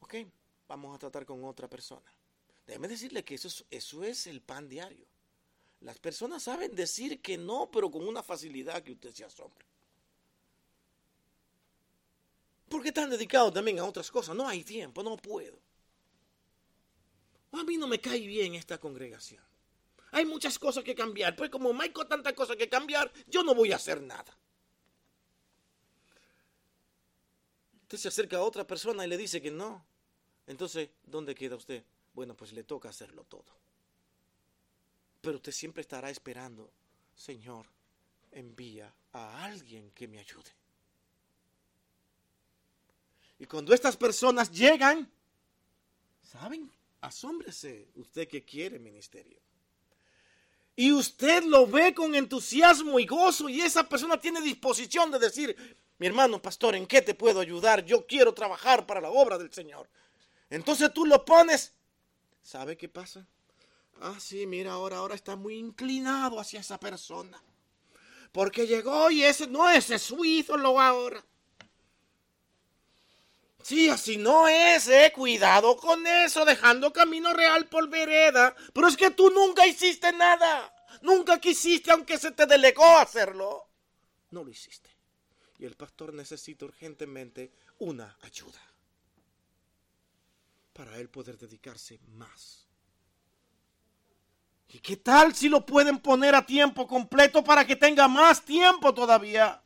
Speaker 1: Ok, vamos a tratar con otra persona. Déjeme decirle que eso es, eso es el pan diario. Las personas saben decir que no, pero con una facilidad que usted se asombra. Porque están dedicados también a otras cosas. No hay tiempo, no puedo. A mí no me cae bien esta congregación. Hay muchas cosas que cambiar. Pues como hay tantas cosas que cambiar, yo no voy a hacer nada. Usted se acerca a otra persona y le dice que no. Entonces, ¿dónde queda usted? Bueno, pues le toca hacerlo todo. Pero usted siempre estará esperando, Señor, envía a alguien que me ayude. Y cuando estas personas llegan, ¿saben? Asómbrese usted que quiere ministerio. Y usted lo ve con entusiasmo y gozo y esa persona tiene disposición de decir, mi hermano pastor, ¿en qué te puedo ayudar? Yo quiero trabajar para la obra del Señor. Entonces tú lo pones. ¿Sabe qué pasa? Ah, sí, mira, ahora, ahora está muy inclinado hacia esa persona. Porque llegó y ese no es su ídolo ahora. Sí, así no es, eh. Cuidado con eso, dejando camino real por vereda. Pero es que tú nunca hiciste nada. Nunca quisiste, aunque se te delegó hacerlo. No lo hiciste. Y el pastor necesita urgentemente una ayuda para él poder dedicarse más. ¿Y qué tal si lo pueden poner a tiempo completo para que tenga más tiempo todavía?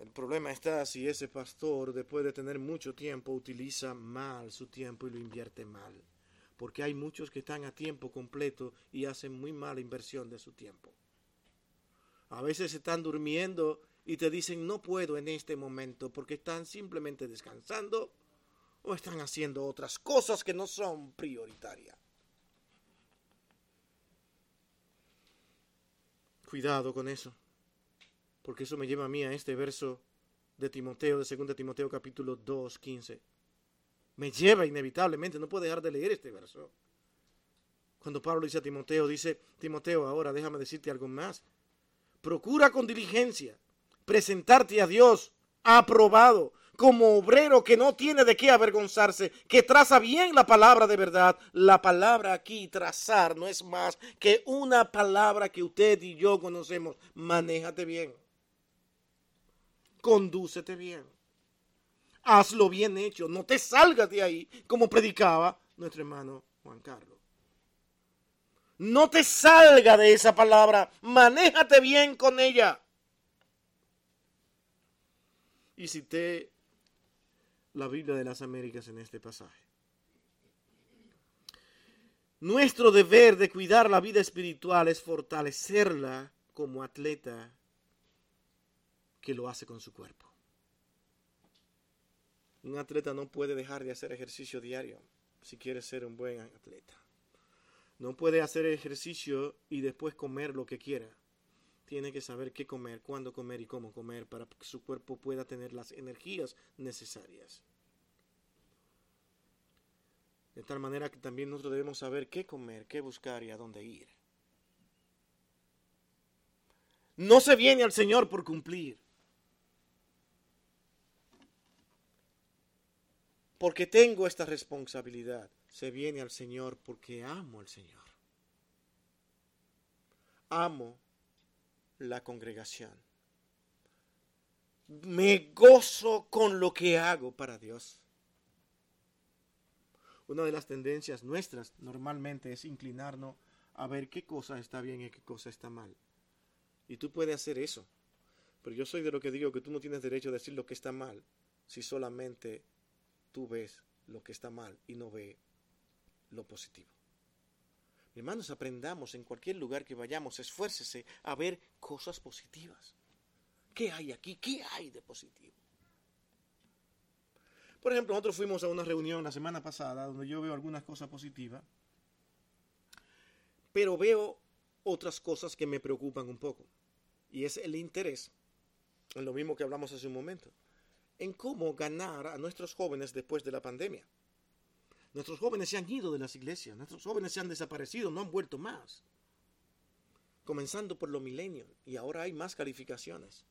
Speaker 1: El problema está si ese pastor, después de tener mucho tiempo, utiliza mal su tiempo y lo invierte mal. Porque hay muchos que están a tiempo completo y hacen muy mala inversión de su tiempo. A veces están durmiendo y te dicen no puedo en este momento porque están simplemente descansando o están haciendo otras cosas que no son prioritarias. Cuidado con eso, porque eso me lleva a mí a este verso de Timoteo, de 2 Timoteo capítulo 2, 15. Me lleva inevitablemente, no puedo dejar de leer este verso. Cuando Pablo dice a Timoteo, dice, Timoteo, ahora déjame decirte algo más. Procura con diligencia presentarte a Dios aprobado, como obrero que no tiene de qué avergonzarse, que traza bien la palabra de verdad. La palabra aquí, trazar, no es más que una palabra que usted y yo conocemos. Manéjate bien. Condúcete bien. Hazlo bien hecho. No te salgas de ahí, como predicaba nuestro hermano Juan Carlos. No te salga de esa palabra. Manéjate bien con ella. Y cité la Biblia de las Américas en este pasaje. Nuestro deber de cuidar la vida espiritual es fortalecerla como atleta que lo hace con su cuerpo. Un atleta no puede dejar de hacer ejercicio diario si quiere ser un buen atleta. No puede hacer ejercicio y después comer lo que quiera tiene que saber qué comer, cuándo comer y cómo comer para que su cuerpo pueda tener las energías necesarias. De tal manera que también nosotros debemos saber qué comer, qué buscar y a dónde ir. No se viene al Señor por cumplir. Porque tengo esta responsabilidad. Se viene al Señor porque amo al Señor. Amo la congregación. Me gozo con lo que hago para Dios. Una de las tendencias nuestras normalmente es inclinarnos a ver qué cosa está bien y qué cosa está mal. Y tú puedes hacer eso. Pero yo soy de lo que digo que tú no tienes derecho a decir lo que está mal si solamente tú ves lo que está mal y no ves lo positivo. Hermanos, aprendamos en cualquier lugar que vayamos, esfuércese a ver cosas positivas. ¿Qué hay aquí? ¿Qué hay de positivo? Por ejemplo, nosotros fuimos a una reunión la semana pasada donde yo veo algunas cosas positivas, pero veo otras cosas que me preocupan un poco. Y es el interés, en lo mismo que hablamos hace un momento, en cómo ganar a nuestros jóvenes después de la pandemia. Nuestros jóvenes se han ido de las iglesias, nuestros jóvenes se han desaparecido, no han vuelto más. Comenzando por los milenios, y ahora hay más calificaciones.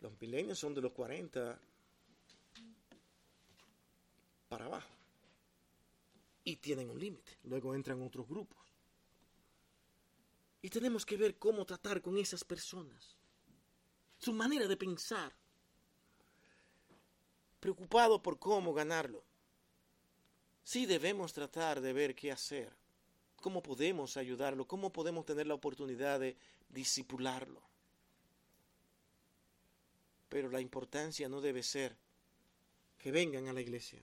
Speaker 1: Los milenios son de los 40 para abajo. Y tienen un límite. Luego entran otros grupos. Y tenemos que ver cómo tratar con esas personas. Su manera de pensar. Preocupado por cómo ganarlo. Sí debemos tratar de ver qué hacer. Cómo podemos ayudarlo. Cómo podemos tener la oportunidad de disipularlo. Pero la importancia no debe ser que vengan a la iglesia.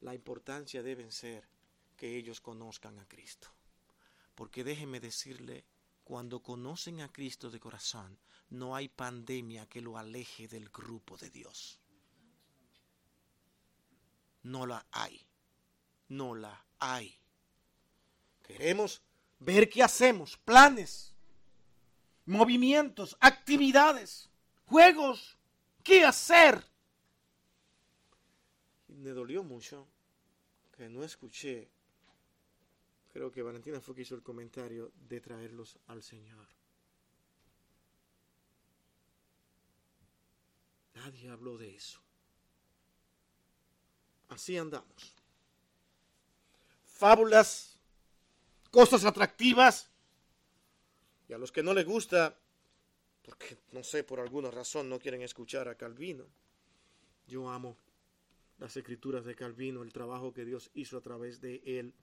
Speaker 1: La importancia debe ser que ellos conozcan a Cristo. Porque déjeme decirle, cuando conocen a Cristo de corazón, no hay pandemia que lo aleje del grupo de Dios. No la hay. No la hay. Queremos ver qué hacemos, planes, movimientos, actividades, juegos, qué hacer. me dolió mucho que no escuché creo que Valentina fue que hizo el comentario de traerlos al Señor. Nadie habló de eso. Así andamos. Fábulas, cosas atractivas. Y a los que no les gusta, porque no sé, por alguna razón no quieren escuchar a Calvino. Yo amo las escrituras de Calvino, el trabajo que Dios hizo a través de él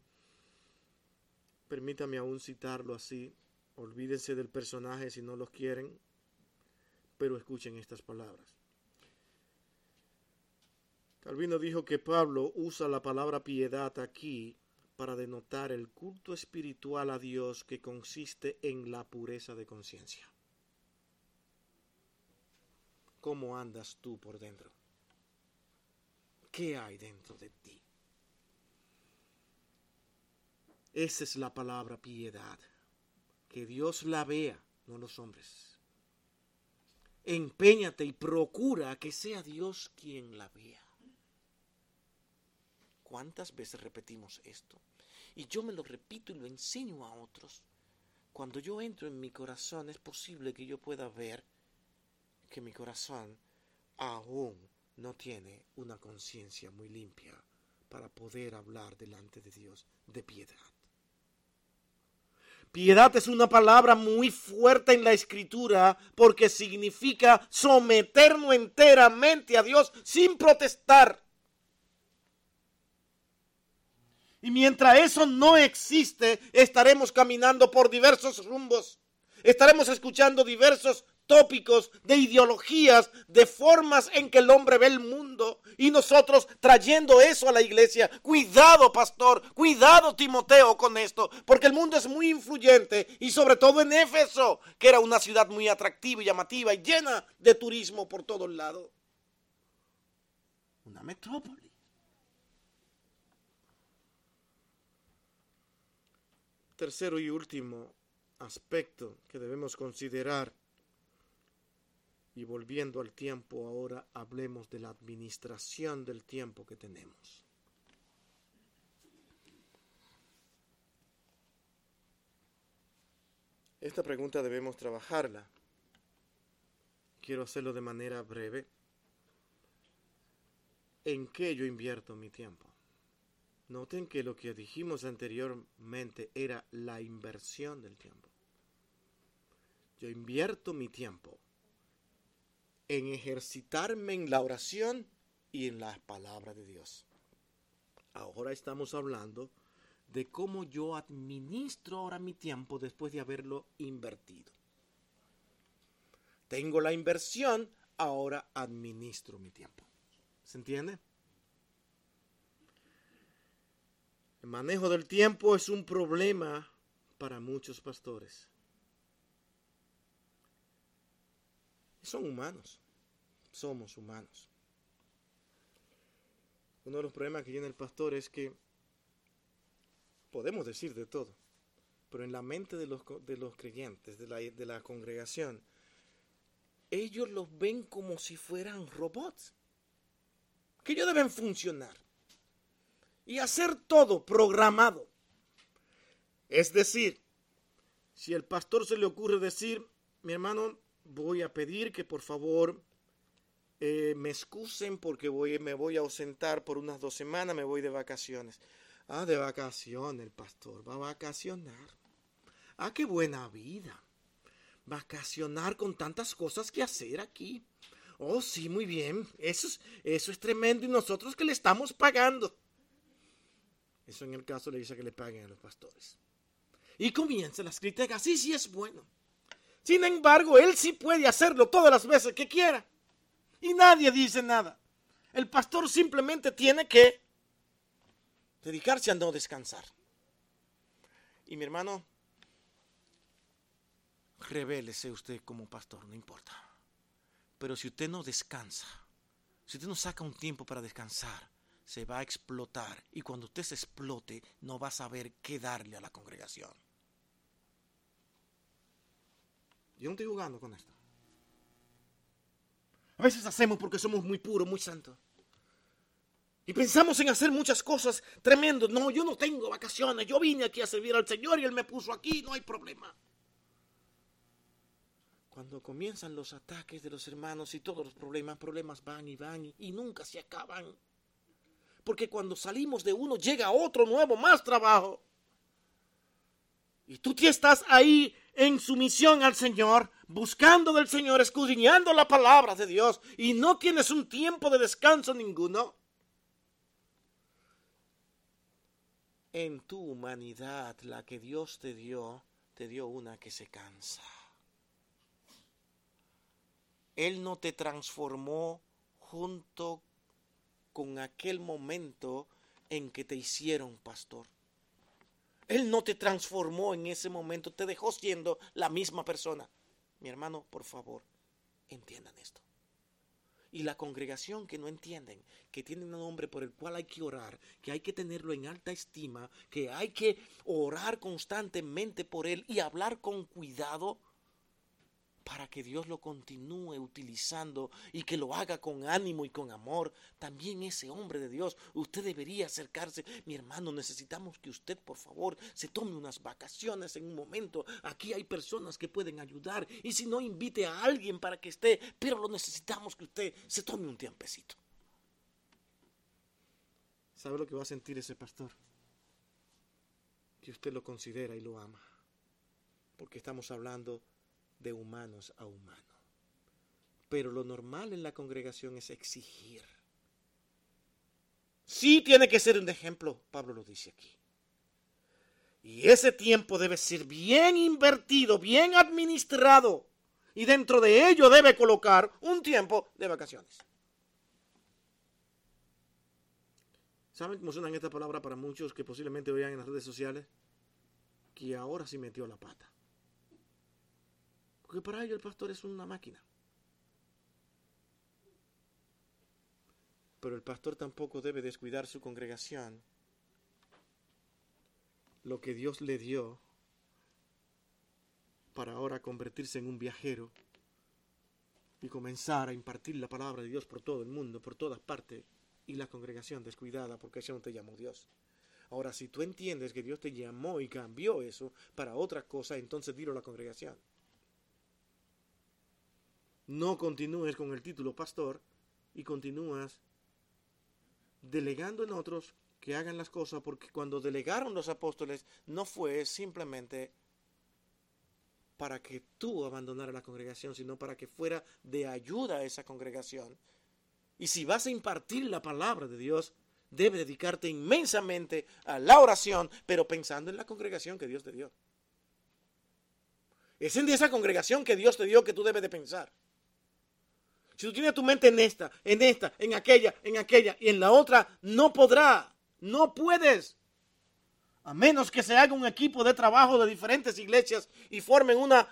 Speaker 1: permítame aún citarlo así, olvídense del personaje si no los quieren, pero escuchen estas palabras. Calvino dijo que Pablo usa la palabra piedad aquí para denotar el culto espiritual a Dios que consiste en la pureza de conciencia. ¿Cómo andas tú por dentro? ¿Qué hay dentro de ti? Esa es la palabra piedad. Que Dios la vea, no los hombres. Empeñate y procura que sea Dios quien la vea. ¿Cuántas veces repetimos esto? Y yo me lo repito y lo enseño a otros. Cuando yo entro en mi corazón es posible que yo pueda ver que mi corazón aún no tiene una conciencia muy limpia para poder hablar delante de Dios de piedad. Piedad es una palabra muy fuerte en la escritura porque significa someternos enteramente a Dios sin protestar. Y mientras eso no existe, estaremos caminando por diversos rumbos. Estaremos escuchando diversos tópicos, de ideologías, de formas en que el hombre ve el mundo y nosotros trayendo eso a la iglesia. Cuidado, pastor, cuidado, Timoteo, con esto, porque el mundo es muy influyente y sobre todo en Éfeso, que era una ciudad muy atractiva y llamativa y llena de turismo por todos lados. Una metrópoli. Tercero y último aspecto que debemos considerar y volviendo al tiempo, ahora hablemos de la administración del tiempo que tenemos. Esta pregunta debemos trabajarla. Quiero hacerlo de manera breve. ¿En qué yo invierto mi tiempo? Noten que lo que dijimos anteriormente era la inversión del tiempo. Yo invierto mi tiempo en ejercitarme en la oración y en las palabras de Dios. Ahora estamos hablando de cómo yo administro ahora mi tiempo después de haberlo invertido. Tengo la inversión, ahora administro mi tiempo. ¿Se entiende? El manejo del tiempo es un problema para muchos pastores. Son humanos. Somos humanos. Uno de los problemas que tiene el pastor es que podemos decir de todo, pero en la mente de los, de los creyentes, de la, de la congregación, ellos los ven como si fueran robots, que ellos deben funcionar y hacer todo programado. Es decir, si el pastor se le ocurre decir, mi hermano, voy a pedir que por favor eh, me excusen porque voy, me voy a ausentar por unas dos semanas, me voy de vacaciones. Ah, de vacaciones el pastor, va a vacacionar. Ah, qué buena vida. Vacacionar con tantas cosas que hacer aquí. Oh, sí, muy bien. Eso es, eso es tremendo y nosotros que le estamos pagando. Eso en el caso le dice que le paguen a los pastores. Y comienza las críticas. Sí, sí es bueno. Sin embargo, él sí puede hacerlo todas las veces que quiera. Y nadie dice nada. El pastor simplemente tiene que dedicarse a no descansar. Y mi hermano, revélese usted como pastor, no importa. Pero si usted no descansa, si usted no saca un tiempo para descansar, se va a explotar. Y cuando usted se explote, no va a saber qué darle a la congregación. Yo no estoy jugando con esto. A veces hacemos porque somos muy puros, muy santos. Y pensamos en hacer muchas cosas tremendas. No, yo no tengo vacaciones. Yo vine aquí a servir al Señor y Él me puso aquí. No hay problema. Cuando comienzan los ataques de los hermanos y todos los problemas, problemas van y van y, nunca se acaban. Porque cuando salimos de uno llega otro nuevo, más trabajo. Y tú estás ahí en sumisión al Señor, buscando del Señor, escudriñando la palabra de Dios y no tienes un tiempo de descanso ninguno. En tu humanidad, la que Dios te dio, te dio una que se cansa. Él no te transformó junto con aquel momento en que te hicieron pastor. Él no te transformó en ese momento, te dejó siendo la misma persona. Mi hermano, por favor, entiendan esto. Y la congregación que no entienden, que tienen un hombre por el cual hay que orar, que hay que tenerlo en alta estima, que hay que orar constantemente por él y hablar con cuidado, para que Dios lo continúe utilizando y que lo haga con ánimo y con amor. También ese hombre de Dios, usted debería acercarse. Mi hermano, necesitamos que usted, por favor, se tome unas vacaciones en un momento. Aquí hay personas que pueden ayudar y si no, invite a alguien para que esté, pero lo necesitamos que usted se tome un tiempecito. ¿Sabe lo que va a sentir ese pastor? Que usted lo considera y lo ama. Porque estamos hablando de humanos a humanos. Pero lo normal en la congregación es exigir. Sí tiene que ser un ejemplo, Pablo lo dice aquí. Y ese tiempo debe ser bien invertido, bien administrado. Y dentro de ello debe colocar un tiempo de vacaciones. ¿Saben cómo suena esta palabra para muchos que posiblemente vean en las redes sociales? Que ahora sí metió la pata. Porque para ello el pastor es una máquina. Pero el pastor tampoco debe descuidar su congregación. Lo que Dios le dio para ahora convertirse en un viajero y comenzar a impartir la palabra de Dios por todo el mundo, por todas partes, y la congregación descuidada porque eso no te llamó Dios. Ahora, si tú entiendes que Dios te llamó y cambió eso para otra cosa, entonces dilo a la congregación no continúes con el título pastor y continúas delegando en otros que hagan las cosas, porque cuando delegaron los apóstoles no fue simplemente para que tú abandonaras la congregación, sino para que fuera de ayuda a esa congregación. Y si vas a impartir la palabra de Dios, debe dedicarte inmensamente a la oración, pero pensando en la congregación que Dios te dio. Es en esa congregación que Dios te dio que tú debes de pensar. Si tú tienes tu mente en esta, en esta, en aquella, en aquella y en la otra, no podrá, no puedes. A menos que se haga un equipo de trabajo de diferentes iglesias y formen una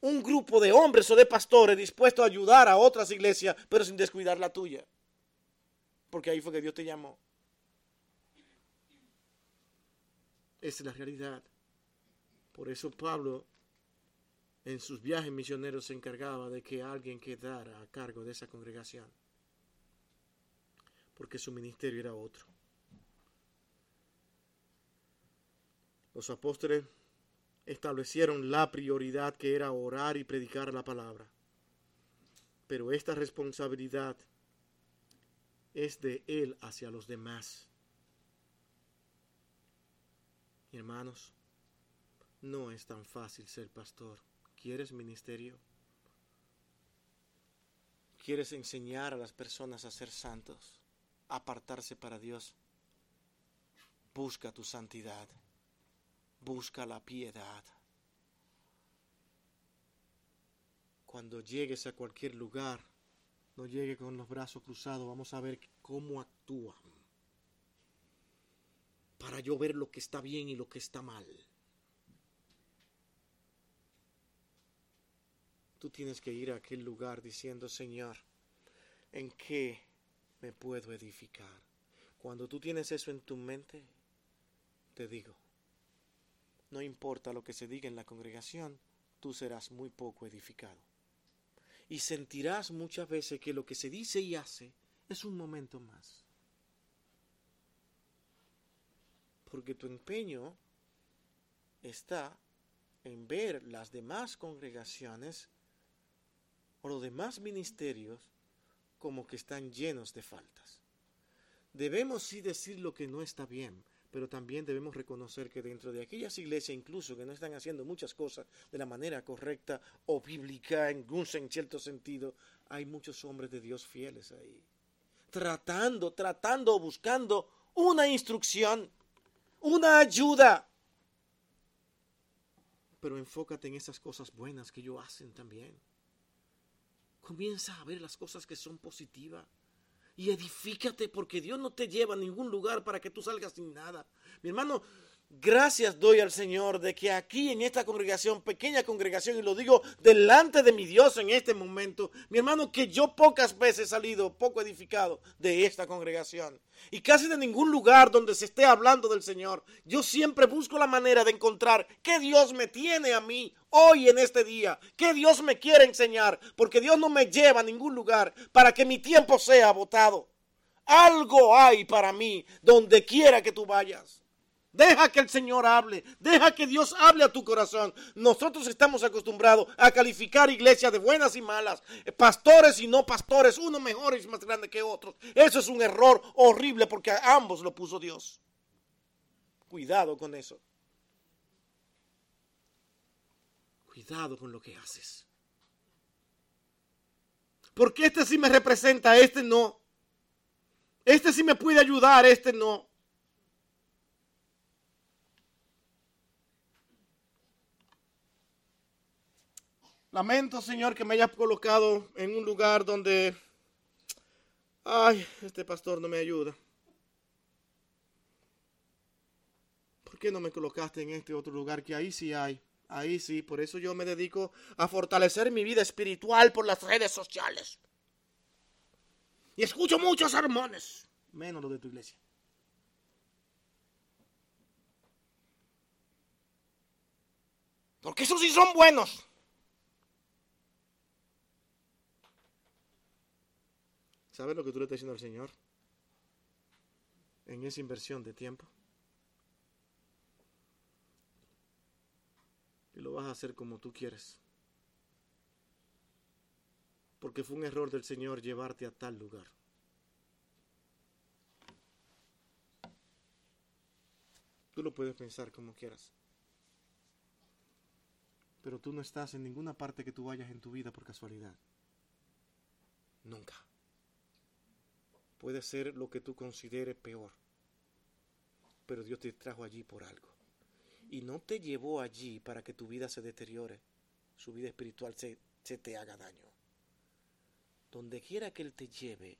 Speaker 1: un grupo de hombres o de pastores dispuestos a ayudar a otras iglesias, pero sin descuidar la tuya. Porque ahí fue que Dios te llamó. Esa es la realidad. Por eso Pablo en sus viajes misioneros se encargaba de que alguien quedara a cargo de esa congregación. Porque su ministerio era otro. Los apóstoles establecieron la prioridad que era orar y predicar la palabra. Pero esta responsabilidad es de Él hacia los demás. hermanos, no es tan fácil ser pastor. ¿Quieres ministerio? ¿Quieres enseñar a las personas a ser santos? apartarse para Dios? Busca tu santidad busca la piedad. Cuando llegues a cualquier lugar, no llegue con los brazos cruzados, vamos a ver cómo actúan. Para yo ver lo que está bien y lo que está mal. Tú tienes que ir a aquel lugar diciendo, Señor, ¿en qué me puedo edificar? Cuando tú tienes eso en tu mente, te digo, no importa lo que se diga en la congregación, tú serás muy poco edificado. Y sentirás muchas veces que lo que se dice y hace es un momento más. Porque tu empeño está en ver las demás congregaciones o los demás ministerios como que están llenos de faltas. Debemos sí decir lo que no está bien, pero también debemos reconocer que dentro de aquellas iglesias incluso que no están haciendo muchas cosas de la manera correcta o bíblica en, un, cierto sentido, hay muchos hombres de Dios fieles ahí, tratando, tratando, buscando una instrucción, una ayuda. Pero enfócate en esas cosas buenas que ellos hacen también. Comienza a ver las cosas que son positivas y edifícate porque Dios no te lleva a ningún lugar para que tú salgas sin nada. Mi hermano, Gracias doy al Señor de que aquí en esta congregación, pequeña congregación, y lo digo delante de mi Dios en este momento, mi hermano, que yo pocas veces he salido poco edificado de esta congregación. Y casi de ningún lugar donde se esté hablando del Señor. Yo siempre busco la manera de encontrar qué Dios me tiene a mí hoy en este día, qué Dios me quiere enseñar, porque Dios no me lleva a ningún lugar para que mi tiempo sea botado. Algo hay para mí donde quiera que tú vayas. Deja que el Señor hable. Deja que Dios hable a tu corazón. Nosotros estamos acostumbrados a calificar iglesias de buenas y malas, pastores y no pastores, uno mejor y más grande que otros. Eso es un error horrible porque a ambos lo puso Dios. Cuidado con eso. Cuidado con lo que haces. Porque este sí me representa, este no. Este sí me puede ayudar, este no. Lamento, Señor, que me hayas colocado en un lugar donde, ay, este pastor no me ayuda. ¿Por qué no me colocaste en este otro lugar que ahí sí hay? Ahí sí, por eso yo me dedico a fortalecer mi vida espiritual por las redes sociales. Y escucho muchos sermones, menos los de tu iglesia. Porque esos sí son buenos. ¿Sabes lo que tú le estás diciendo al Señor? En esa inversión de tiempo. Y lo vas a hacer como tú quieres. Porque fue un error del Señor llevarte a tal lugar. Tú lo puedes pensar como quieras. Pero tú no estás en ninguna parte que tú vayas en tu vida por casualidad. Nunca puede ser lo que tú consideres peor. Pero Dios te trajo allí por algo. Y no te llevó allí para que tu vida se deteriore, su vida espiritual se, te haga daño. Donde quiera que Él te lleve,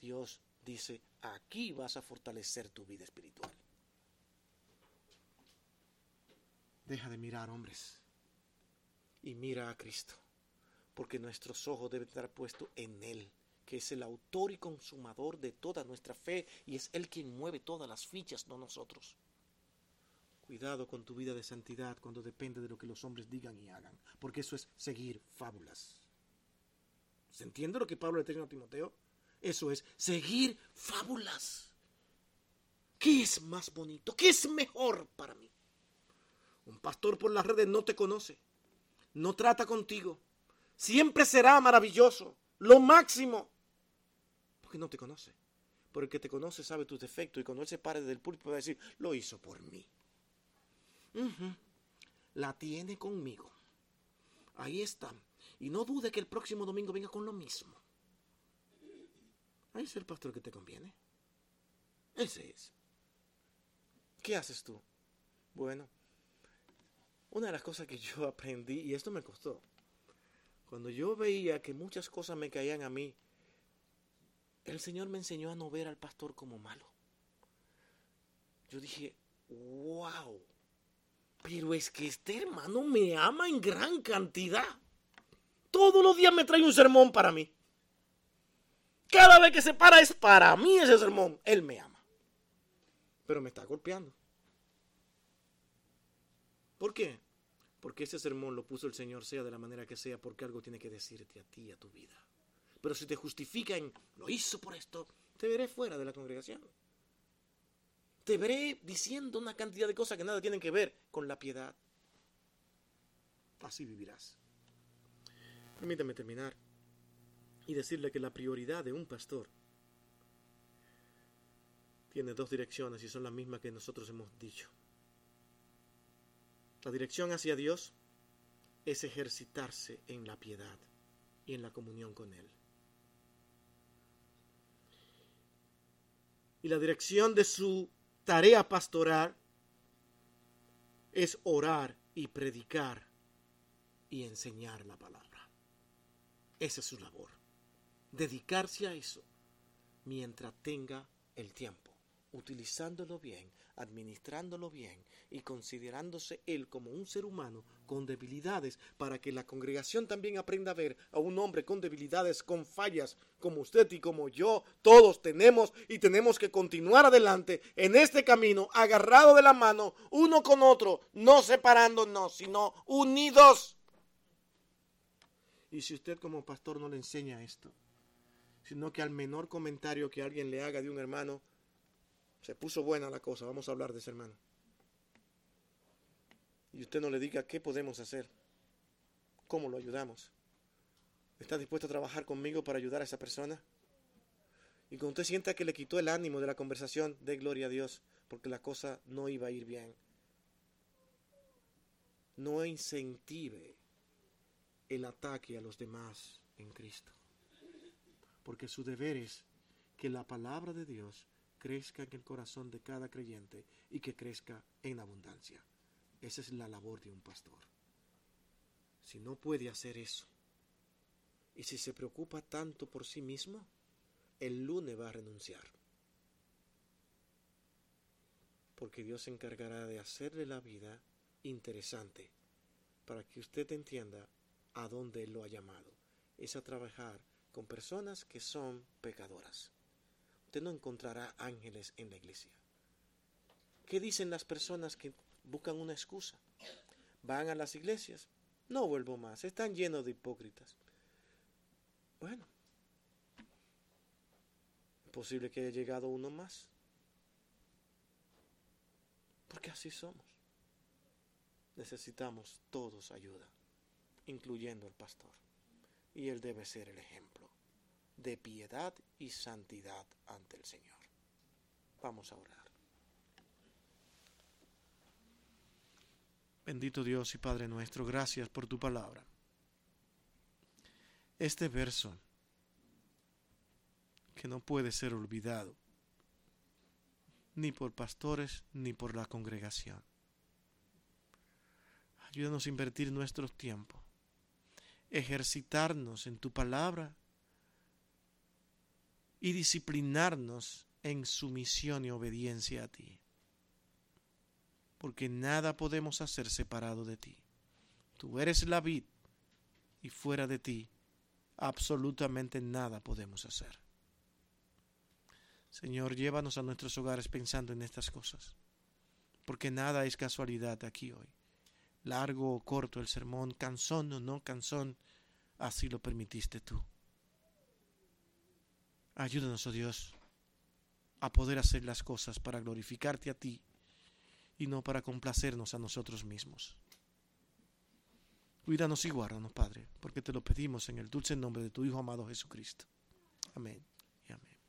Speaker 1: Dios dice, aquí vas a fortalecer tu vida espiritual. Deja de mirar hombres. y mira a Cristo, porque nuestros ojos deben estar puestos en Él, que es el autor y consumador de toda nuestra fe y es Él quien mueve todas las fichas, no nosotros. Cuidado con tu vida de santidad cuando depende de lo que los hombres digan y hagan, porque eso es seguir fábulas. ¿Se entiende lo que Pablo le tiene a Timoteo? Eso es seguir fábulas. ¿Qué es más bonito? ¿Qué es mejor para mí? Un pastor por las redes no te conoce, no trata contigo. Siempre será maravilloso, lo máximo, porque no te conoce. Porque el que te conoce sabe tus defectos y cuando él se pare del púlpito va a decir, lo hizo por mí. La tiene conmigo. Ahí está. Y no dude que el próximo domingo venga con lo mismo. Ahí es el pastor que te conviene. Ese es. ¿Qué haces tú? Bueno, una de las cosas que yo aprendí, y esto me costó, cuando yo veía que muchas cosas me caían a mí, el Señor me enseñó a no ver al pastor como malo. Yo dije, wow, pero es que este hermano me ama en gran cantidad. Todos los días me trae un sermón para mí. Cada vez que se para es para mí ese sermón. Él me ama. Pero me está golpeando. ¿Por qué? Porque ese sermón lo puso el Señor, sea de la manera que sea, porque algo tiene que decirte a ti, a tu vida. Pero si te justifica en lo hizo por esto, te veré fuera de la congregación te veré diciendo una cantidad de cosas que nada tienen que ver con la piedad. Así vivirás. Permítame terminar y decirle que la prioridad de un pastor tiene dos direcciones y son las mismas que nosotros hemos dicho. La dirección hacia Dios es ejercitarse en la piedad y en la comunión con Él. Y la dirección de su tarea pastoral es orar y predicar y enseñar la palabra. Esa es su labor. Dedicarse a eso mientras tenga el tiempo, utilizándolo bien, administrándolo bien y considerándose él como un ser humano con debilidades para que la congregación también aprenda a ver a un hombre con debilidades, con fallas, como usted y como yo, todos tenemos y tenemos que continuar adelante en este camino, agarrado de la mano, uno con otro, no separándonos, sino unidos. Y si usted como pastor no le enseña esto, sino que al menor comentario que alguien le haga de un hermano, se puso buena la cosa, vamos a hablar de ese hermano. Y usted no le diga qué podemos hacer, cómo lo ayudamos. ¿Está dispuesto a trabajar conmigo para ayudar a esa persona? Y cuando usted sienta que le quitó el ánimo de la conversación, dé gloria a Dios, porque la cosa no iba a ir bien. No incentive el ataque a los demás en Cristo, porque su deber es que la palabra de Dios crezca en el corazón de cada creyente y que crezca en abundancia. Esa es la labor de un pastor. Si no puede hacer eso, y si se preocupa tanto por sí mismo, el lunes va a renunciar. Porque Dios se encargará de hacerle la vida interesante para que usted entienda a dónde Él lo ha llamado. Es a trabajar con personas que son pecadoras usted no encontrará ángeles en la iglesia. ¿Qué dicen las personas que buscan una excusa? Van a las iglesias. No vuelvo más. Están llenos de hipócritas. Bueno, es posible que haya llegado uno más. Porque así somos. Necesitamos todos ayuda, incluyendo el pastor. Y él debe ser el ejemplo de piedad y santidad ante el Señor. Vamos a orar. Bendito Dios y Padre nuestro, gracias por tu palabra. Este verso que no puede ser olvidado, ni por pastores ni por la congregación. Ayúdanos a invertir nuestro tiempo, ejercitarnos en tu palabra y disciplinarnos en sumisión y obediencia a ti. Porque nada podemos hacer separado de ti. Tú eres la vid y fuera de ti absolutamente nada podemos hacer. Señor, llévanos a nuestros hogares pensando en estas cosas, porque nada es casualidad aquí hoy. Largo o corto el sermón, canzón o no canzón, así lo permitiste tú. Ayúdanos, oh Dios, a poder hacer las cosas para glorificarte a ti y no para complacernos a nosotros mismos. Cuídanos y guárdanos, Padre, porque te lo pedimos en el dulce nombre de tu Hijo amado Jesucristo. Amén.